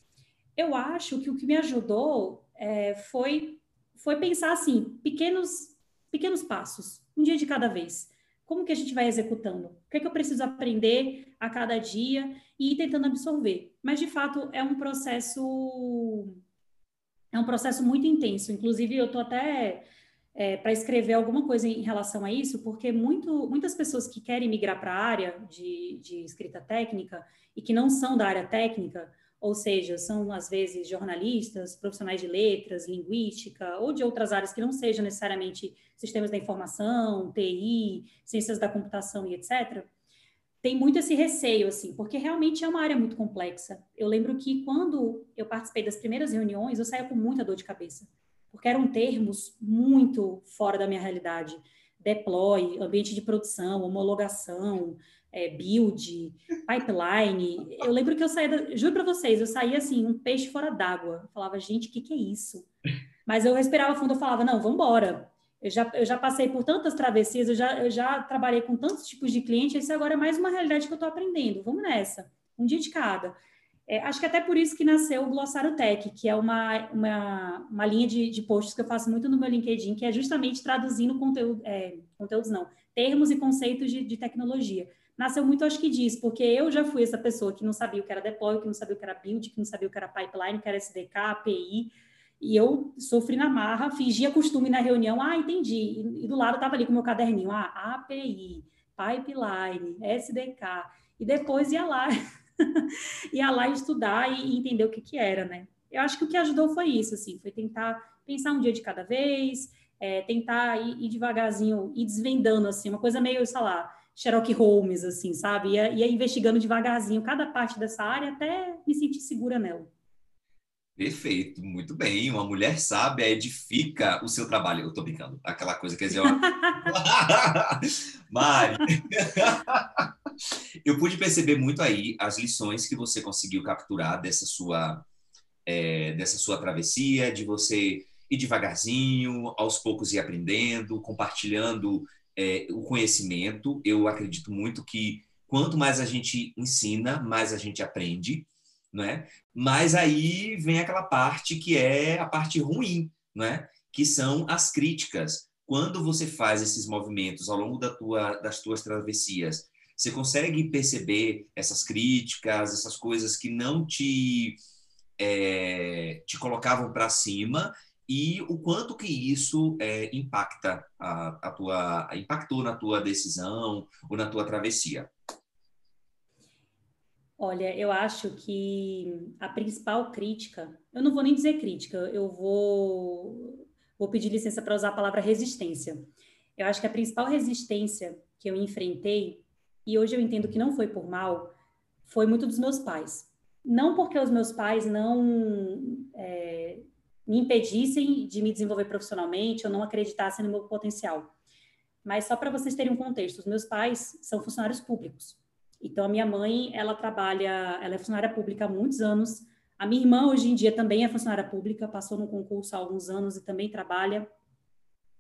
Eu acho que o que me ajudou é, foi, foi pensar assim, pequenos, pequenos passos, um dia de cada vez. Como que a gente vai executando? O que, é que eu preciso aprender a cada dia e ir tentando absorver? Mas, de fato, é um processo... É um processo muito intenso. Inclusive, eu estou até é, para escrever alguma coisa em relação a isso, porque muito, muitas pessoas que querem migrar para a área de, de escrita técnica e que não são da área técnica, ou seja, são às vezes jornalistas, profissionais de letras, linguística ou de outras áreas que não sejam necessariamente sistemas da informação, TI, ciências da computação e etc. Tem muito esse receio, assim, porque realmente é uma área muito complexa. Eu lembro que quando eu participei das primeiras reuniões, eu saía com muita dor de cabeça porque eram termos muito fora da minha realidade. Deploy, ambiente de produção, homologação, é, build, pipeline. Eu lembro que eu saía, juro para vocês, eu saía assim, um peixe fora d'água. Falava, gente, o que, que é isso? Mas eu respirava fundo, eu falava, não, vamos embora. Eu já, eu já passei por tantas travessias, eu já, eu já trabalhei com tantos tipos de cliente, esse agora é mais uma realidade que eu estou aprendendo. Vamos nessa, um dia de cada. É, acho que até por isso que nasceu o Glossário Tech, que é uma, uma, uma linha de, de posts que eu faço muito no meu LinkedIn, que é justamente traduzindo conteúdo, é, conteúdos não, termos e conceitos de, de tecnologia. Nasceu muito, acho que disso, porque eu já fui essa pessoa que não sabia o que era deploy, que não sabia o que era build, que não sabia o que era pipeline, que era SDK, API, e eu sofri na marra, fingia costume na reunião, ah, entendi, e, e do lado estava ali com o meu caderninho, ah, API, pipeline, SDK, e depois ia lá ia lá estudar e entender o que que era, né? Eu acho que o que ajudou foi isso, assim, foi tentar pensar um dia de cada vez, é, tentar ir, ir, devagarzinho, ir desvendando, assim, uma coisa meio, sei lá, Sherlock Holmes, assim, sabe? Ia, ia investigando devagarzinho cada parte dessa área até me sentir segura nela.
Perfeito, muito bem. Uma mulher sábia edifica o seu trabalho. Eu tô brincando, aquela coisa quer dizer. Mari, eu pude perceber muito aí as lições que você conseguiu capturar dessa sua, é, dessa sua travessia, de você ir devagarzinho, aos poucos ir aprendendo, compartilhando é, o conhecimento. Eu acredito muito que quanto mais a gente ensina, mais a gente aprende né? Mas aí vem aquela parte que é a parte ruim, né? Que são as críticas. Quando você faz esses movimentos ao longo da tua, das tuas travessias, você consegue perceber essas críticas, essas coisas que não te é, te colocavam para cima e o quanto que isso é, impacta a, a tua impactou na tua decisão ou na tua travessia.
Olha, eu acho que a principal crítica, eu não vou nem dizer crítica, eu vou, vou pedir licença para usar a palavra resistência. Eu acho que a principal resistência que eu enfrentei, e hoje eu entendo que não foi por mal, foi muito dos meus pais. Não porque os meus pais não, é, me impedissem de me desenvolver profissionalmente ou não acreditassem no meu potencial. Mas só para vocês terem um contexto, os meus pais são funcionários públicos. Então, a minha mãe, ela trabalha, ela é funcionária pública há muitos anos. A minha irmã, hoje em dia, também é funcionária pública, passou no concurso há alguns anos e também trabalha.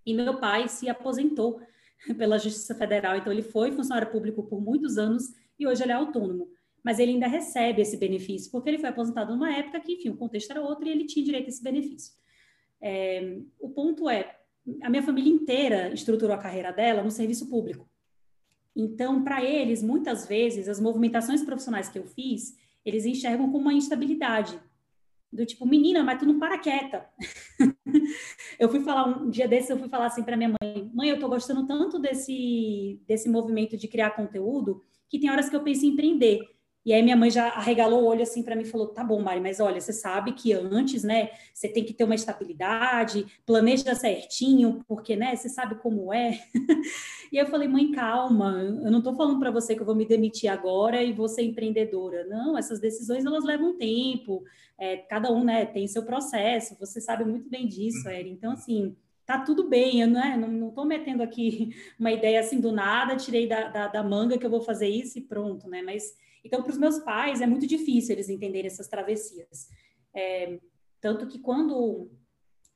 E meu pai se aposentou pela Justiça Federal, então ele foi funcionário público por muitos anos e hoje ele é autônomo. Mas ele ainda recebe esse benefício, porque ele foi aposentado numa época que, enfim, o contexto era outro e ele tinha direito a esse benefício. É, o ponto é, a minha família inteira estruturou a carreira dela no serviço público. Então, para eles, muitas vezes, as movimentações profissionais que eu fiz, eles enxergam como uma instabilidade. Do tipo, menina, mas tu não para quieta. eu fui falar, um dia desses, eu fui falar assim para minha mãe: mãe, eu tô gostando tanto desse, desse movimento de criar conteúdo, que tem horas que eu penso em empreender. E aí minha mãe já arregalou o olho assim para mim e falou: "Tá bom, Mari, mas olha, você sabe que antes, né, você tem que ter uma estabilidade, planeja certinho, porque, né, você sabe como é". e eu falei: "Mãe, calma, eu não estou falando para você que eu vou me demitir agora e vou ser empreendedora. Não, essas decisões elas levam tempo. É, cada um, né, tem seu processo. Você sabe muito bem disso, Eri. Então, assim, tá tudo bem, eu né, não, não tô metendo aqui uma ideia assim do nada, tirei da, da, da manga que eu vou fazer isso e pronto, né? Mas então, para os meus pais, é muito difícil eles entenderem essas travessias. É, tanto que quando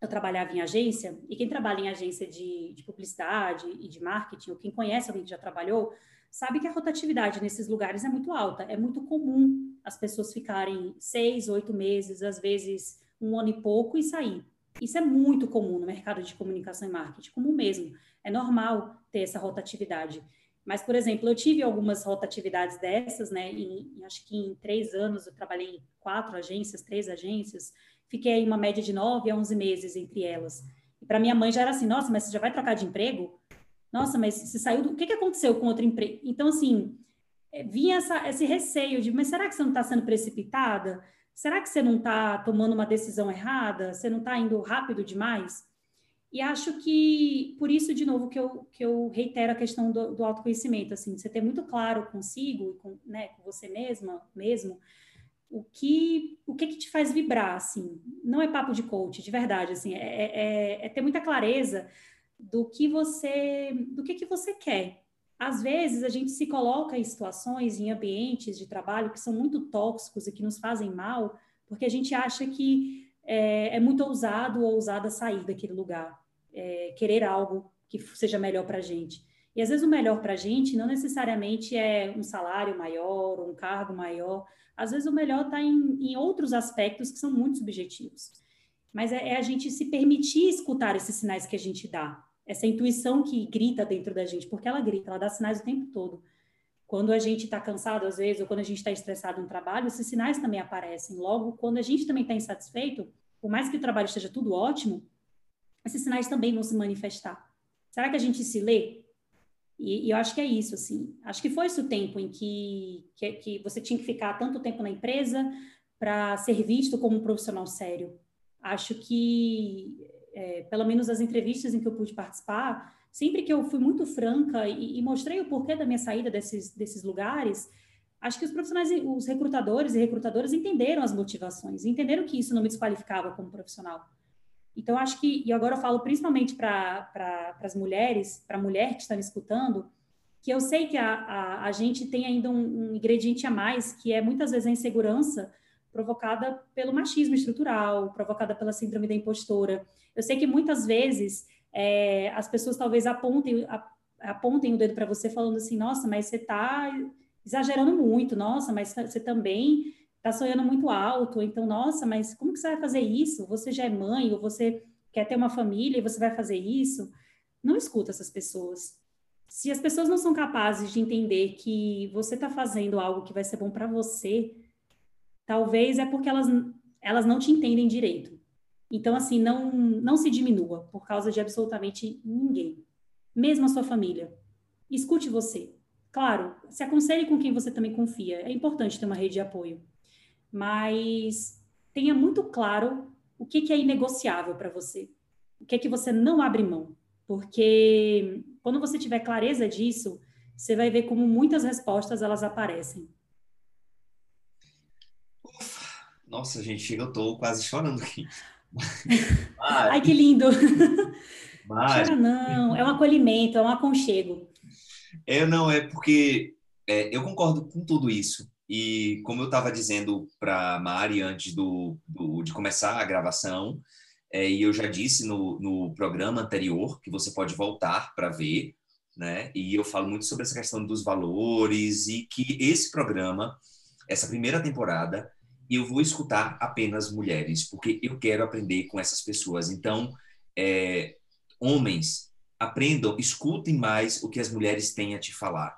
eu trabalhava em agência, e quem trabalha em agência de, de, publicidade e de marketing, ou quem conhece alguém que já trabalhou, sabe que a rotatividade nesses lugares é muito alta. É muito comum as pessoas ficarem seis, oito meses, às vezes um ano e pouco, e sair. Isso é muito comum no mercado de comunicação e marketing, comum mesmo. É normal ter essa rotatividade. Mas, por exemplo, eu tive algumas rotatividades dessas, né? Em, acho que em três anos eu trabalhei em quatro agências, três agências, fiquei em uma média de nove a onze meses entre elas. E para minha mãe já era assim: nossa, mas você já vai trocar de emprego? Nossa, mas você saiu do. O que, que aconteceu com outro emprego? Então, assim, eh, vinha essa, esse receio de: mas será que você não está sendo precipitada? Será que você não está tomando uma decisão errada? Você não está indo rápido demais? E acho que, por isso, de novo, que eu, que eu reitero a questão do, do autoconhecimento, assim, você ter muito claro consigo com, né, com você mesma, mesmo, o que, o que que te faz vibrar, assim, não é papo de coach, de verdade, assim, é, é, é, é ter muita clareza do que você, do que que você quer. Às vezes, a gente se coloca em situações, em ambientes de trabalho que são muito tóxicos e que nos fazem mal, porque a gente acha que é, é muito ousado ou ousada sair daquele lugar, é, querer algo que seja melhor para a gente. E às vezes o melhor para a gente não necessariamente é um salário maior um cargo maior. Às vezes o melhor está em, em, outros aspectos que são muito subjetivos. Mas é, é, a gente se permitir escutar esses sinais que a gente dá, essa intuição que grita dentro da gente, porque ela grita, ela dá sinais o tempo todo. Quando a gente está cansado, às vezes, ou quando a gente está estressado no trabalho, esses sinais também aparecem. Logo, quando a gente também está insatisfeito, por mais que o trabalho esteja tudo ótimo, esses sinais também vão se manifestar. Será que a gente se lê? E, e, eu acho que é isso, assim. Acho que foi esse o tempo em que, que, que você tinha que ficar tanto tempo na empresa para ser visto como um profissional sério. Acho que, é, pelo menos as entrevistas em que eu pude participar, sempre que eu fui muito franca e, e, mostrei o porquê da minha saída desses, desses lugares, acho que os profissionais, os recrutadores e recrutadoras entenderam as motivações, entenderam que isso não me desqualificava como profissional. Então, acho que, e agora eu falo principalmente para pra, as mulheres, para a mulher que está me escutando, que eu sei que a, a, a gente tem ainda um, um, ingrediente a mais, que é muitas vezes a insegurança provocada pelo machismo estrutural, provocada pela síndrome da impostora. Eu sei que muitas vezes é, as pessoas talvez apontem, apontem o dedo para você falando assim, nossa, mas você está exagerando muito, nossa, mas você também está sonhando muito alto, então, nossa, mas como que você vai fazer isso? Você já é mãe, ou você quer ter uma família e você vai fazer isso? Não escuta essas pessoas. Se as pessoas não são capazes de entender que você está fazendo algo que vai ser bom para você, talvez é porque elas, elas não te entendem direito. Então, assim, não, não se diminua por causa de absolutamente ninguém, mesmo a sua família. Escute você. Claro, se aconselhe com quem você também confia. É importante ter uma rede de apoio. Mas tenha muito claro o que, que é inegociável para você. O que é que você não abre mão. Porque quando você tiver clareza disso, você vai ver como muitas respostas elas aparecem.
Nossa, gente, eu estou quase chorando aqui.
Ai, que lindo! Mari. Chora não, é um acolhimento, é um aconchego.
É, não, é porque é, eu concordo com tudo isso. E como eu estava dizendo para Mari antes do, do, de começar a gravação, é, e eu já disse no, no programa anterior, que você pode voltar para ver, né? E eu falo muito sobre essa questão dos valores e que esse programa, essa primeira temporada, eu vou escutar apenas mulheres, porque eu quero aprender com essas pessoas. Então, é, homens, aprendam, escutem mais o que as mulheres têm a te falar,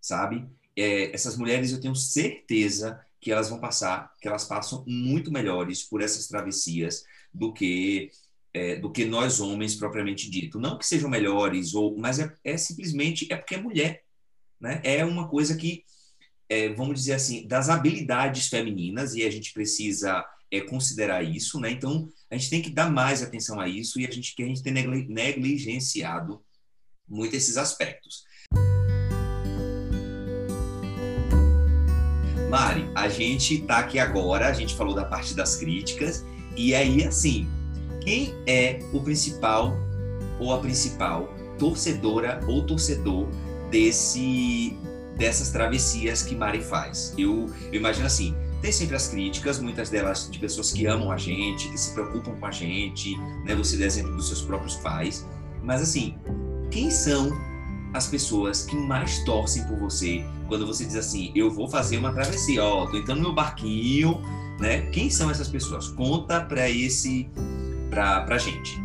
sabe? É, essas mulheres, eu tenho certeza que elas vão passar, que elas passam muito melhores por essas travessias do que é, do que nós homens propriamente dito. Não que sejam melhores ou, mas é, é simplesmente é porque é mulher, né? É uma coisa que é, vamos dizer assim das habilidades femininas e a gente precisa é, considerar isso, né? Então a gente tem que dar mais atenção a isso e a gente que a gente tem negligenciado muito esses aspectos. Mari, a gente está aqui agora, a gente falou da parte das críticas, e aí, assim, quem é o principal ou a principal torcedora ou torcedor desse dessas travessias que Mari faz? Eu, eu imagino assim, tem sempre as críticas, muitas delas de pessoas que amam a gente, que se preocupam com a gente, né? Você dá exemplo dos seus próprios pais, mas assim, quem são as pessoas que mais torcem por você quando você diz assim, eu vou fazer uma travessia, ó, tô entrando no meu barquinho, né? Quem são essas pessoas? Conta para esse, para pra gente.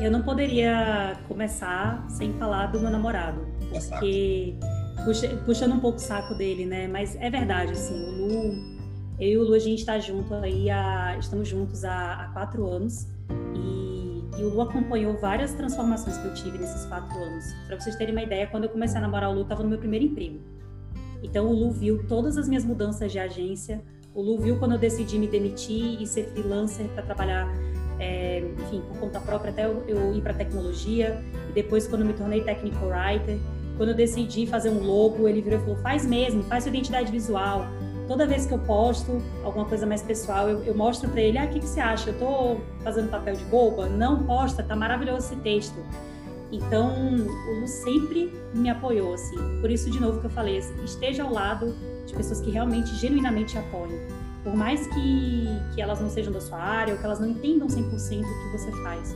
Eu não poderia começar sem falar do meu namorado, porque puxa, puxando um pouco o saco dele, né? Mas é verdade, assim, o Lu, eu e o Lu a gente está junto aí, há, estamos juntos há, há quatro anos e e o Lu acompanhou várias transformações que eu tive nesses quatro anos. Para vocês terem uma ideia, quando eu comecei a namorar o Lu, estava no meu primeiro emprego. Então o Lu viu todas as minhas mudanças de agência. O Lu viu quando eu decidi me demitir e ser freelancer para trabalhar, é, enfim, por conta própria, até eu, eu ir para tecnologia. E depois, quando me tornei technical writer, quando eu decidi fazer um logo, ele virou e falou: faz mesmo, faz sua identidade visual toda vez que eu posto alguma coisa mais pessoal, eu, eu mostro para ele, ah, o que, que você acha? Eu tô fazendo papel de boba? Não, posta, tá maravilhoso esse texto. Então, o Lu sempre me apoiou, assim. Por isso, de novo, que eu falei, esteja ao lado de pessoas que realmente, genuinamente apoiam. Por mais que, que elas não sejam da sua área ou que elas não entendam 100% o que você faz.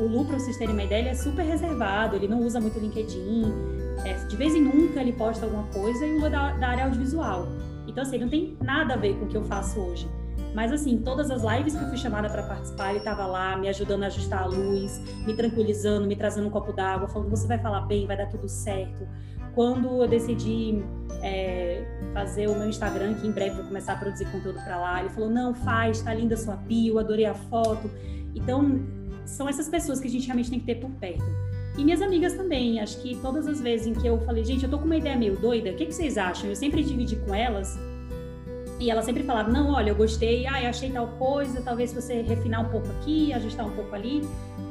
O Lu, para vocês terem uma ideia, ele é super reservado, ele não usa muito LinkedIn. É, de vez em nunca ele posta alguma coisa e é da, da área audiovisual. Então, assim, não tem nada a ver com o que eu faço hoje. Mas, assim, todas as lives que eu fui chamada para participar, ele estava lá, me ajudando a ajustar a luz, me tranquilizando, me trazendo um copo d'água, falando: você vai falar bem, vai dar tudo certo. Quando eu decidi é, fazer o meu Instagram, que em breve vou começar a produzir conteúdo para lá, ele falou: não, faz, tá linda a sua bio, adorei a foto. Então, são essas pessoas que a gente realmente tem que ter por perto. E minhas amigas também, acho que todas as vezes em que eu falei, gente, eu tô com uma ideia meio doida, o que, que vocês acham? Eu sempre dividi com elas. E elas sempre falavam, não, olha, eu gostei, ah, eu achei tal coisa, talvez você refinar um pouco aqui, ajustar um pouco ali.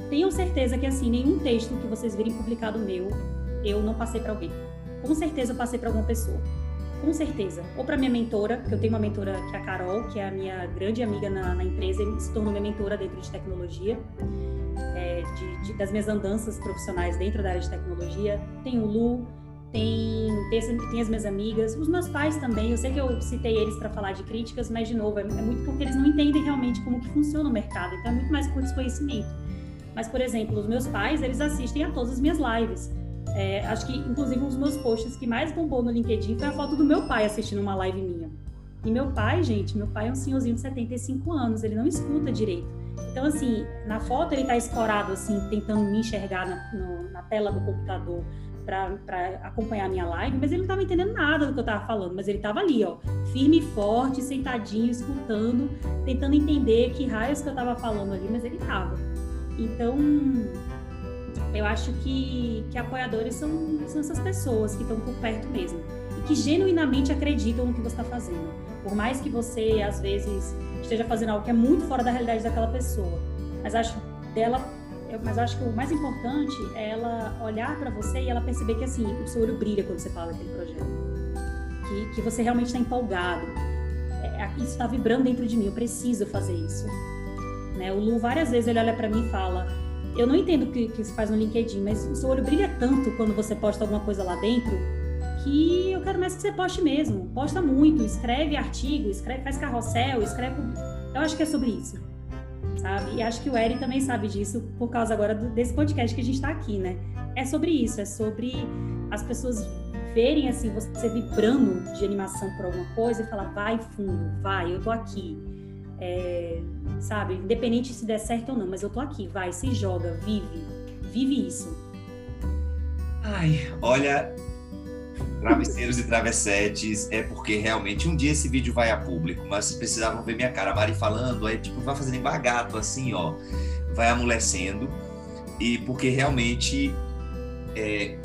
Tenham certeza que, assim, nenhum texto que vocês virem publicado meu, eu não passei para alguém. Com certeza eu passei para alguma pessoa. Com certeza. Ou para minha mentora, que eu tenho uma mentora que é a Carol, que é a minha grande amiga na, na empresa e se tornou minha mentora dentro de tecnologia de, de, das minhas andanças profissionais dentro da área de tecnologia. Tem o Lu, tem, tem, tem, as minhas amigas, os meus pais também. Eu sei que eu citei eles para falar de críticas, mas, de novo, é, é, muito porque eles não entendem realmente como que funciona o mercado. Então, é muito mais por desconhecimento. Mas, por exemplo, os meus pais, eles assistem a todas as minhas lives. É, acho que, inclusive, um dos meus posts que mais bombou no LinkedIn foi a foto do meu pai assistindo uma live minha. E meu pai, gente, meu pai é um senhorzinho de 75 anos, ele não escuta direito. Então, assim, na foto ele está escorado, assim, tentando me enxergar na, no, na tela do computador para acompanhar a minha live, mas ele não estava entendendo nada do que eu estava falando, mas ele estava ali, ó, firme e forte, sentadinho, escutando, tentando entender que raios que eu estava falando ali, mas ele estava. Então, eu acho que, que apoiadores são, são essas pessoas que estão por perto mesmo e que genuinamente acreditam no que você está fazendo. Por mais que você, às vezes, esteja fazendo algo que é muito fora da realidade daquela pessoa. Mas acho dela, mas acho que o mais importante é ela olhar para você e ela perceber que assim, o seu olho brilha quando você fala daquele projeto. Que, que você realmente está empolgado. é, isso está vibrando dentro de mim, eu preciso fazer isso. Né? O Lu, várias vezes, ele olha para mim e fala: Eu não entendo o que, que se faz no LinkedIn, mas o seu olho brilha tanto quando você posta alguma coisa lá dentro que eu quero mais que você poste mesmo. Posta muito, escreve artigo, escreve, faz carrossel, escreve. Eu acho que é sobre isso. Sabe? E acho que o Eri também sabe disso por causa agora desse podcast que a gente está aqui, né? É sobre isso, é sobre as pessoas verem assim você vibrando de animação por alguma coisa e falar vai fundo, vai, eu tô aqui. É, sabe, independente se der certo ou não, mas eu tô aqui, vai, se joga, vive, vive isso.
Ai, olha, travesseiros e travessetes, é porque realmente um dia esse vídeo vai a público, mas vocês precisavam ver minha cara, a Mari falando, aí tipo, vai fazendo embagato assim, ó, vai amolecendo, e porque realmente é,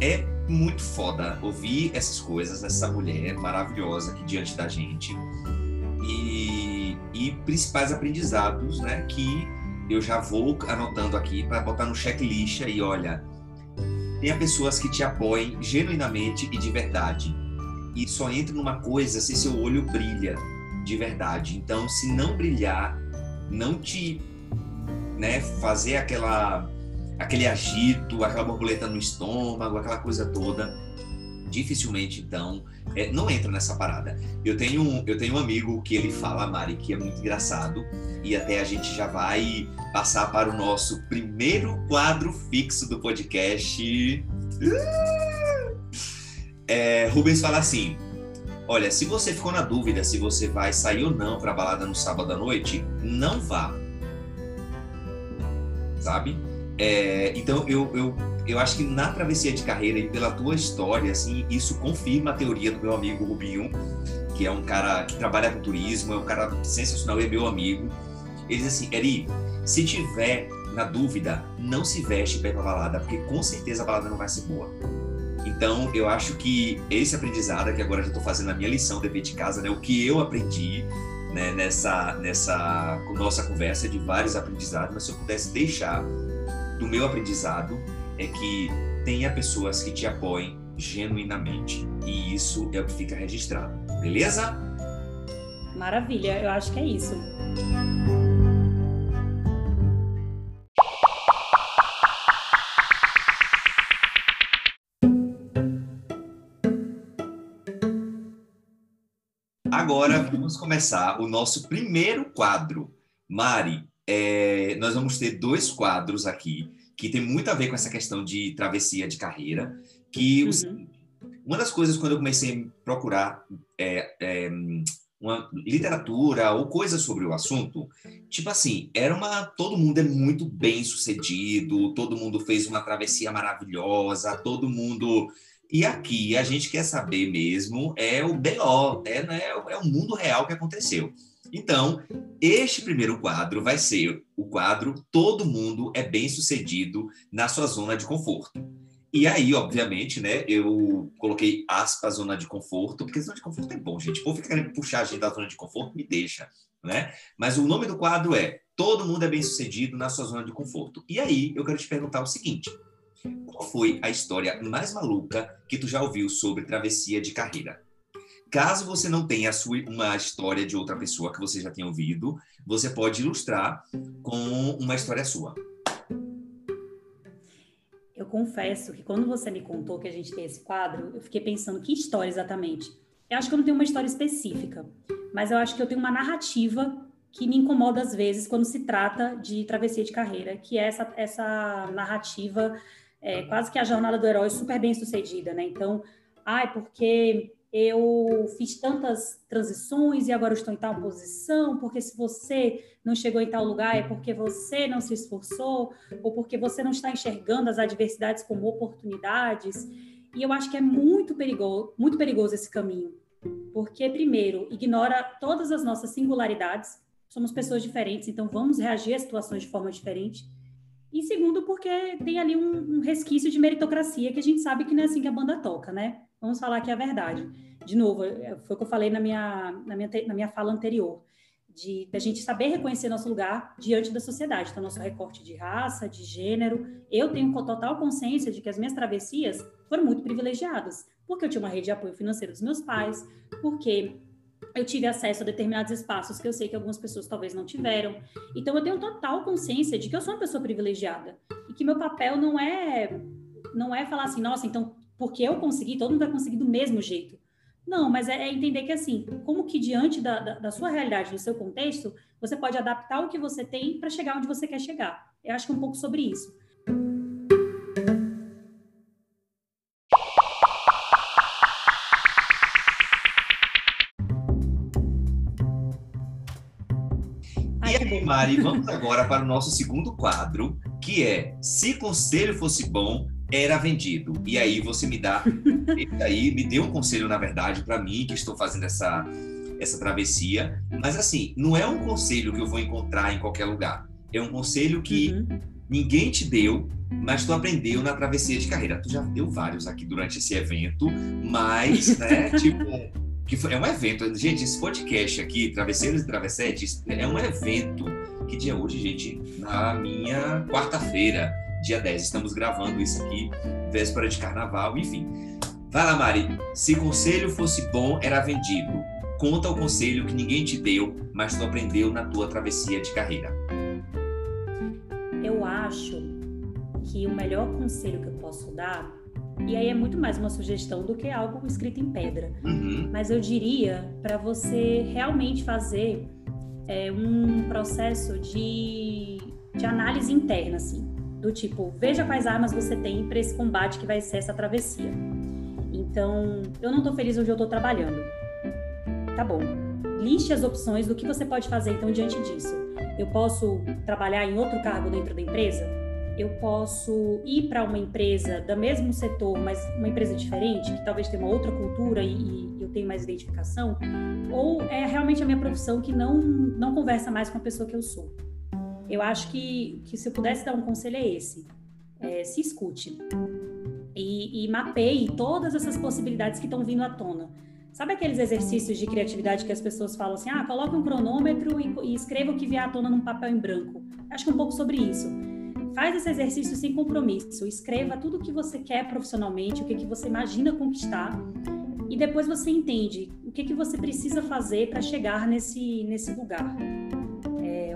é muito foda ouvir essas coisas, essa mulher maravilhosa aqui diante da gente, e, e principais aprendizados, né, que eu já vou anotando aqui para botar no checklist aí, olha, Tenha pessoas que te apoiem genuinamente e de verdade. E só entre numa coisa se seu olho brilha de verdade. Então, se não brilhar, não te né, fazer aquela aquele agito, aquela borboleta no estômago, aquela coisa toda, dificilmente então é, não entra nessa parada. Eu tenho um, eu tenho um amigo que ele fala, Mari, que é muito engraçado e até a gente já vai passar para o nosso primeiro quadro fixo do podcast. É, Rubens fala assim: Olha, se você ficou na dúvida se você vai sair ou não para balada no sábado à noite, não vá. Sabe? É, então eu, eu eu acho que na travessia de carreira e pela tua história, assim, isso confirma a teoria do meu amigo Rubinho, que é um cara que trabalha com turismo, é um cara sensacional, é meu amigo. Ele diz assim, Eri, se tiver na dúvida, não se veste para ir pra balada, porque com certeza a balada não vai ser boa. Então, eu acho que esse aprendizado, que agora já estou fazendo a minha lição, dever de casa, né, o que eu aprendi né, nessa, nessa nossa conversa de vários aprendizados, mas se eu pudesse deixar do meu aprendizado, é que tenha pessoas que te apoiem genuinamente. E isso é o que fica registrado. Beleza?
Maravilha, eu acho que é isso.
Agora vamos começar o nosso primeiro quadro. Mari, é, nós vamos ter dois quadros aqui que tem muito a ver com essa questão de travessia de carreira, que uhum. uma das coisas quando eu comecei a procurar é, é, uma literatura ou coisas sobre o assunto, tipo assim, era uma todo mundo é muito bem sucedido, todo mundo fez uma travessia maravilhosa, todo mundo e aqui a gente quer saber mesmo é o BO, é, né, é o mundo real que aconteceu. Então, este primeiro quadro vai ser o quadro Todo Mundo é Bem Sucedido na Sua Zona de Conforto. E aí, obviamente, né, eu coloquei aspas zona de conforto, porque zona de conforto é bom, gente. O povo fica querendo puxar a gente da zona de conforto, me deixa, né? Mas o nome do quadro é Todo Mundo é Bem Sucedido na Sua Zona de Conforto. E aí, eu quero te perguntar o seguinte: qual foi a história mais maluca que tu já ouviu sobre travessia de carreira? Caso você não tenha sua, uma história de outra pessoa que você já tenha ouvido, você pode ilustrar com uma história sua.
Eu confesso que quando você me contou que a gente tem esse quadro, eu fiquei pensando que história exatamente. Eu acho que eu não tenho uma história específica, mas eu acho que eu tenho uma narrativa que me incomoda às vezes quando se trata de travessia de carreira, que é essa, essa narrativa, é, quase que a jornada do herói super bem sucedida, né? Então, ai, porque eu fiz tantas transições e agora estou em tal posição, porque se você não chegou em tal lugar é porque você não se esforçou ou porque você não está enxergando as adversidades como oportunidades. E eu acho que é muito perigoso, muito perigoso esse caminho, porque primeiro ignora todas as nossas singularidades. Somos pessoas diferentes, então vamos reagir a situações de forma diferente. E segundo, porque tem ali um, um resquício de meritocracia que a gente sabe que não é assim que a banda toca, né? Vamos falar aqui a verdade. De novo, é, foi o que eu falei na minha, na minha, na minha fala anterior, de da gente saber reconhecer nosso lugar diante da sociedade. Então, nosso recorte de raça, de gênero. Eu tenho total consciência de que as minhas travessias foram muito privilegiadas, porque eu tinha uma rede de apoio financeiro dos meus pais, porque eu tive acesso a determinados espaços que eu sei que algumas pessoas talvez não tiveram. Então eu tenho total consciência de que eu sou uma pessoa privilegiada e que meu papel não é não é falar assim, nossa, então porque eu consegui, todo mundo vai conseguir do mesmo jeito. Não, mas é, é entender que assim, como que diante da, da, da, sua realidade, do seu contexto, você pode adaptar o que você tem para chegar onde você quer chegar. Eu acho que é um pouco sobre isso.
Mari, vamos agora para o nosso segundo quadro, que é Se Conselho Fosse Bom, Era Vendido. E aí você me dá, aí me deu um conselho, na verdade, para mim, que estou fazendo essa, essa travessia. Mas assim, não é um conselho que eu vou encontrar em qualquer lugar. É um conselho que uhum. ninguém te deu, mas tu aprendeu na travessia de carreira. Tu já deu vários aqui durante esse evento, mas, né, tipo que foi, é um evento. Gente, esse podcast aqui, Travesseiros e Travessetes, é um evento. Que dia é hoje, gente? Na minha quarta-feira, dia 10. Estamos gravando isso aqui, véspera de carnaval, enfim. Vai lá, Mari. Se conselho fosse bom, era vendido. Conta o conselho que ninguém te deu, mas tu aprendeu na tua travessia de carreira.
Eu acho que o melhor conselho que eu posso dar e aí é muito mais uma sugestão do que algo escrito em pedra. Uhum. Mas eu diria para você realmente fazer é, um processo de, de análise interna, assim, do tipo, veja quais armas você tem para esse combate que vai ser essa travessia. Então, eu não estou feliz onde eu estou trabalhando. Tá bom. Liste as opções do que você pode fazer então diante disso. Eu posso trabalhar em outro cargo dentro da empresa? eu posso ir para uma empresa do mesmo setor, mas uma empresa diferente, que talvez tenha uma outra cultura e, e, eu tenho mais identificação, ou é realmente a minha profissão que não, não conversa mais com a pessoa que eu sou. Eu acho que, que se eu pudesse dar um conselho é esse. É, se escute e, e mapeie todas essas possibilidades que estão vindo à tona. Sabe aqueles exercícios de criatividade que as pessoas falam assim, ah, coloque um cronômetro e, e escreva o que vier à tona num papel em branco. Acho que é um pouco sobre isso Faz esse exercício sem compromisso. Escreva tudo o que você quer profissionalmente, o que, que você imagina conquistar. E depois você entende o que, que você precisa fazer para chegar nesse, nesse lugar.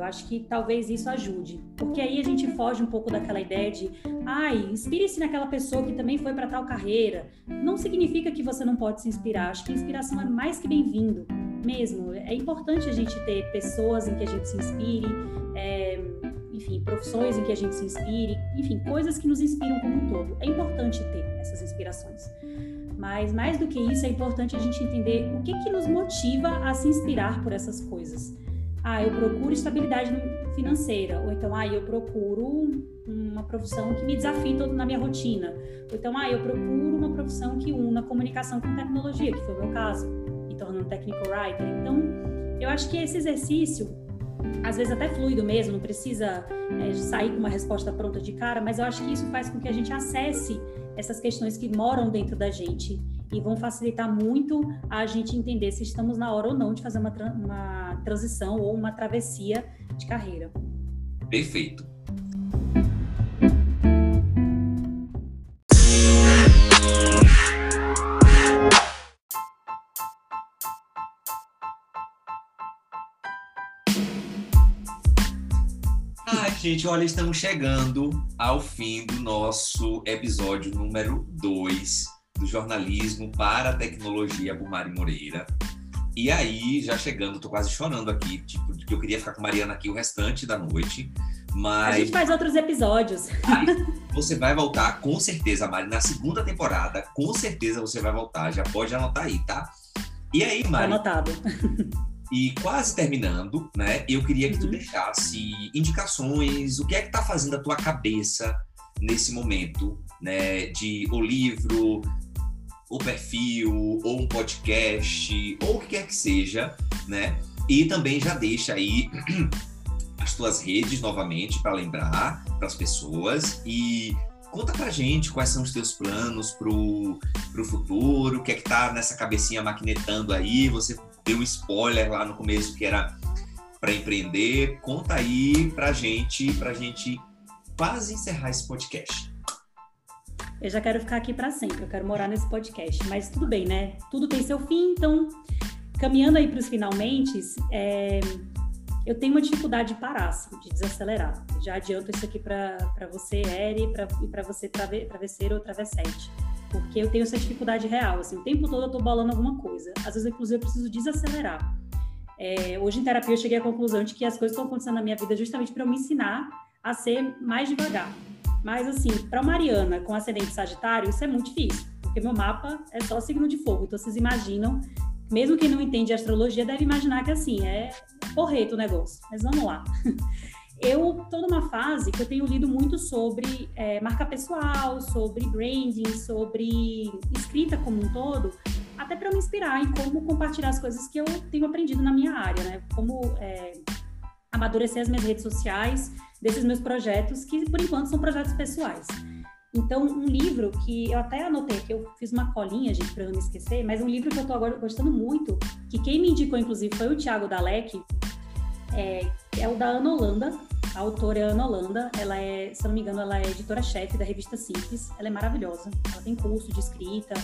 Acho que talvez isso ajude. Porque aí a gente foge um pouco daquela ideia de, ai, inspire-se naquela pessoa que também foi para tal carreira. Não significa que você não pode se inspirar. Acho que a inspiração é mais que bem-vindo mesmo. É importante a gente ter pessoas em que a gente se inspire. É, enfim, profissões em que a gente se inspire, enfim, coisas que nos inspiram como um todo. É importante ter essas inspirações. Mas mais do que isso, é importante a gente entender o que que nos motiva a se inspirar por essas coisas. Ah, eu procuro estabilidade financeira, ou então, ah, eu procuro uma profissão que me desafie todo na minha rotina. Ou então, ah, eu procuro uma profissão que una comunicação com tecnologia, que foi o meu caso, me tornando technical writer. Então, eu acho que esse exercício às vezes até fluido mesmo, não precisa é, sair com uma resposta pronta de cara, mas eu acho que isso faz com que a gente acesse essas questões que moram dentro da gente e vão facilitar muito a gente entender se estamos na hora ou não de fazer uma, uma transição ou uma travessia de carreira.
Perfeito. gente, olha, estamos chegando ao fim do nosso episódio número 2 do jornalismo para a tecnologia por Mari Moreira. E aí, já chegando, tô quase chorando aqui, tipo, que eu queria ficar com a Mariana aqui o restante da noite, mas...
A gente faz outros episódios.
Aí, você vai voltar, com certeza, Mari, na segunda temporada, com certeza você vai voltar, já pode anotar aí, tá? E aí, tá Mari...
Tá anotado.
E quase terminando, né? Eu queria que tu uhum. deixasse indicações, o que é que tá fazendo a tua cabeça nesse momento, né? De o livro, o perfil, ou um podcast, ou o que quer que seja, né? E também já deixa aí as tuas redes novamente para lembrar para as pessoas e conta pra gente quais são os teus planos pro, pro futuro, o que é que tá nessa cabecinha maquinetando aí, você deu spoiler lá no começo que era para empreender. Conta aí pra gente, pra gente quase encerrar esse podcast.
Eu já quero ficar aqui para sempre, eu quero morar nesse podcast, mas tudo bem, né? Tudo tem seu fim, então caminhando aí para os finalmente, é, eu tenho uma dificuldade de parar, assim, de desacelerar. Já adianto isso aqui para você, Eri, e para você, travesseiro ou travessete. Porque eu tenho essa dificuldade real, assim, o tempo todo eu estou bolando alguma coisa. Às vezes, inclusive, eu preciso desacelerar. É, hoje, em terapia, eu cheguei à conclusão de que as coisas estão acontecendo na minha vida justamente para eu me ensinar a ser mais devagar. Mas, assim, para Mariana, com ascendente Sagitário, isso é muito difícil, porque meu mapa é só signo de fogo. Então, vocês imaginam, mesmo quem não entende astrologia deve imaginar que, assim, é porreto o negócio. Mas vamos lá. Eu estou numa fase que eu tenho lido muito sobre é, marca pessoal, sobre branding, sobre escrita como um todo, até para me inspirar em como compartilhar as coisas que eu tenho aprendido na minha área, né? Como é, amadurecer as minhas redes sociais desses meus projetos, que por enquanto são projetos pessoais. Então, um livro que eu até anotei, que eu fiz uma colinha, gente, para não me esquecer, mas um livro que eu estou agora gostando muito, que quem me indicou, inclusive, foi o Tiago Dalek, é, é o da Ana Holanda, a autora é Ana Holanda, ela é, se eu não me engano, ela é editora-chefe da revista Simples, ela é maravilhosa, ela tem curso de escrita,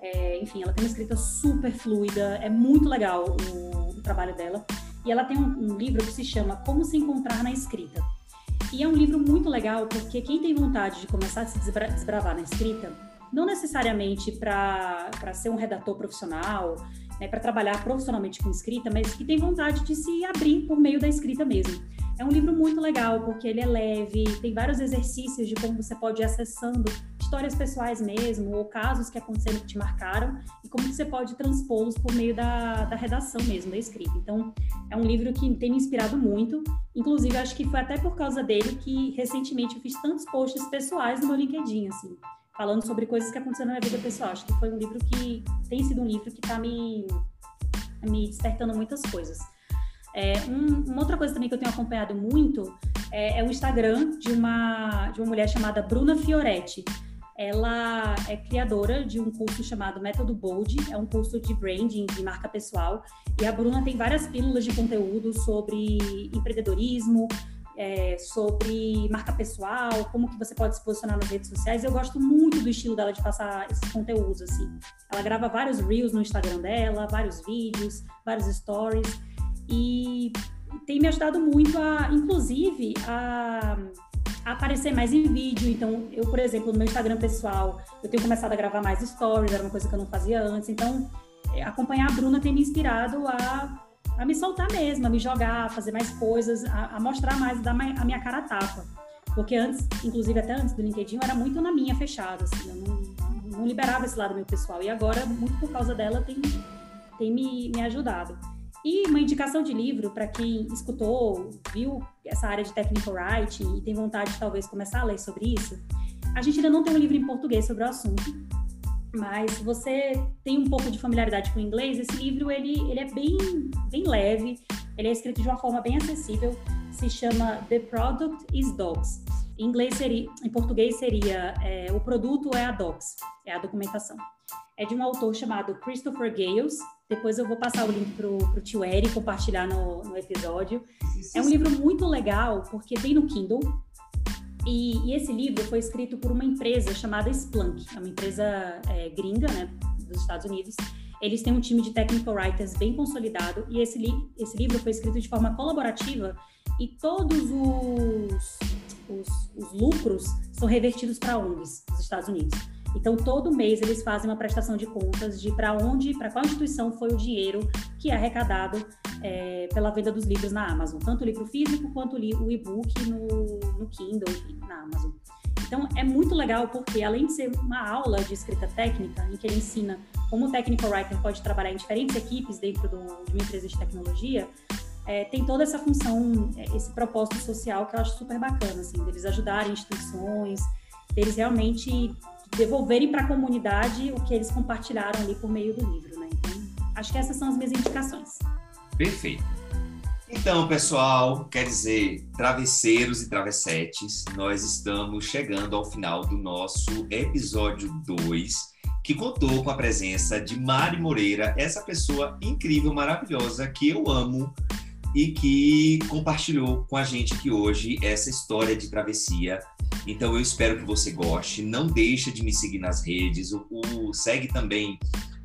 é, enfim, ela tem uma escrita super fluida, é muito legal o, o trabalho dela. E ela tem um, um, livro que se chama Como se encontrar na escrita. E é um livro muito legal porque quem tem vontade de começar a se desbra desbravar na escrita, não necessariamente para ser um redator profissional, né, para trabalhar profissionalmente com escrita, mas que tem vontade de se abrir por meio da escrita mesmo. É um livro muito legal porque ele é leve, tem vários exercícios de como você pode ir acessando histórias pessoais mesmo, ou casos que aconteceram que te marcaram, e como você pode transpô-los por meio da, da redação mesmo, da escrita. Então, é um livro que tem me inspirado muito. Inclusive, acho que foi até por causa dele que recentemente eu fiz tantos posts pessoais no meu LinkedIn, assim, falando sobre coisas que aconteceram na minha vida pessoal. Acho que foi um livro que tem sido um livro que está me, me despertando muitas coisas. É, um, uma outra coisa também que eu tenho acompanhado muito é, é, o Instagram de uma, de uma mulher chamada Bruna Fioretti. Ela é criadora de um curso chamado Método Bold, é um curso de branding, de marca pessoal. E a Bruna tem várias pílulas de conteúdo sobre empreendedorismo, é, sobre marca pessoal, como que você pode se posicionar nas redes sociais. Eu gosto muito do estilo dela de passar esses conteúdos, assim. Ela grava vários reels no Instagram dela, vários vídeos, vários stories e tem me ajudado muito a, inclusive, a, a, aparecer mais em vídeo. Então, eu, por exemplo, no meu Instagram pessoal, eu tenho começado a gravar mais stories, era uma coisa que eu não fazia antes. Então, é, acompanhar a Bruna tem me inspirado a, a me soltar mesmo, a me jogar, a fazer mais coisas, a, a mostrar mais, dar a minha cara a tapa. Porque antes, inclusive até antes do LinkedIn, eu era muito na minha fechada, assim, eu não, não liberava esse lado meu pessoal. E agora, muito por causa dela, tem, tem me, me ajudado. E uma indicação de livro para quem escutou, viu essa área de technical writing e tem vontade de talvez começar a ler sobre isso. A gente ainda não tem um livro em português sobre o assunto, mas se você tem um pouco de familiaridade com o inglês, esse livro ele, ele é bem, bem leve, ele é escrito de uma forma bem acessível, se chama The Product is Docs. Em inglês seria, em português seria é, o produto é a docs, é a documentação. É de um autor chamado Christopher Gales, depois eu vou passar o link para o tio Eri compartilhar no, no episódio. É um livro muito legal, porque tem no Kindle. E, e, esse livro foi escrito por uma empresa chamada Splunk, é uma empresa é, gringa, né, dos Estados Unidos. Eles têm um time de technical writers bem consolidado e esse, li esse livro foi escrito de forma colaborativa e todos os, os, os lucros são revertidos para ONGs dos Estados Unidos. Então, todo mês eles fazem uma prestação de contas de para onde, para qual instituição foi o dinheiro que é arrecadado é, pela venda dos livros na Amazon, tanto o livro físico quanto o e-book no, no Kindle, enfim, na Amazon. Então, é muito legal porque, além de ser uma aula de escrita técnica, em que ele ensina como o technical writer pode trabalhar em diferentes equipes dentro do, de uma empresa de tecnologia, é, tem toda essa função, é, esse propósito social que eu acho super bacana, assim, deles ajudarem instituições, deles realmente devolverem para a comunidade o que eles compartilharam ali por meio do livro, né? Então, acho que essas são as minhas indicações.
Perfeito. Então, pessoal, quer dizer, travesseiros e travessetes, nós estamos chegando ao final do nosso episódio 2, que contou com a presença de Mari Moreira, essa pessoa incrível, maravilhosa, que eu amo e que compartilhou com a gente aqui hoje essa história de travessia então eu espero que você goste. Não deixa de me seguir nas redes. O, o segue também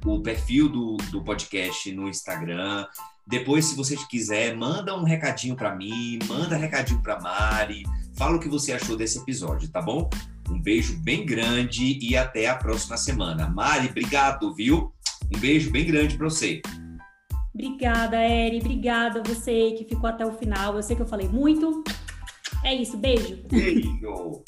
o perfil do, do podcast no Instagram. Depois, se você quiser, manda um recadinho para mim, manda recadinho para Mari, fala o que você achou desse episódio, tá bom? Um beijo bem grande e até a próxima semana. Mari, obrigado, viu? Um beijo bem grande para você.
Obrigada, Eri. Obrigada você que ficou até o final. Eu sei que eu falei muito. É isso, beijo.
Beijo.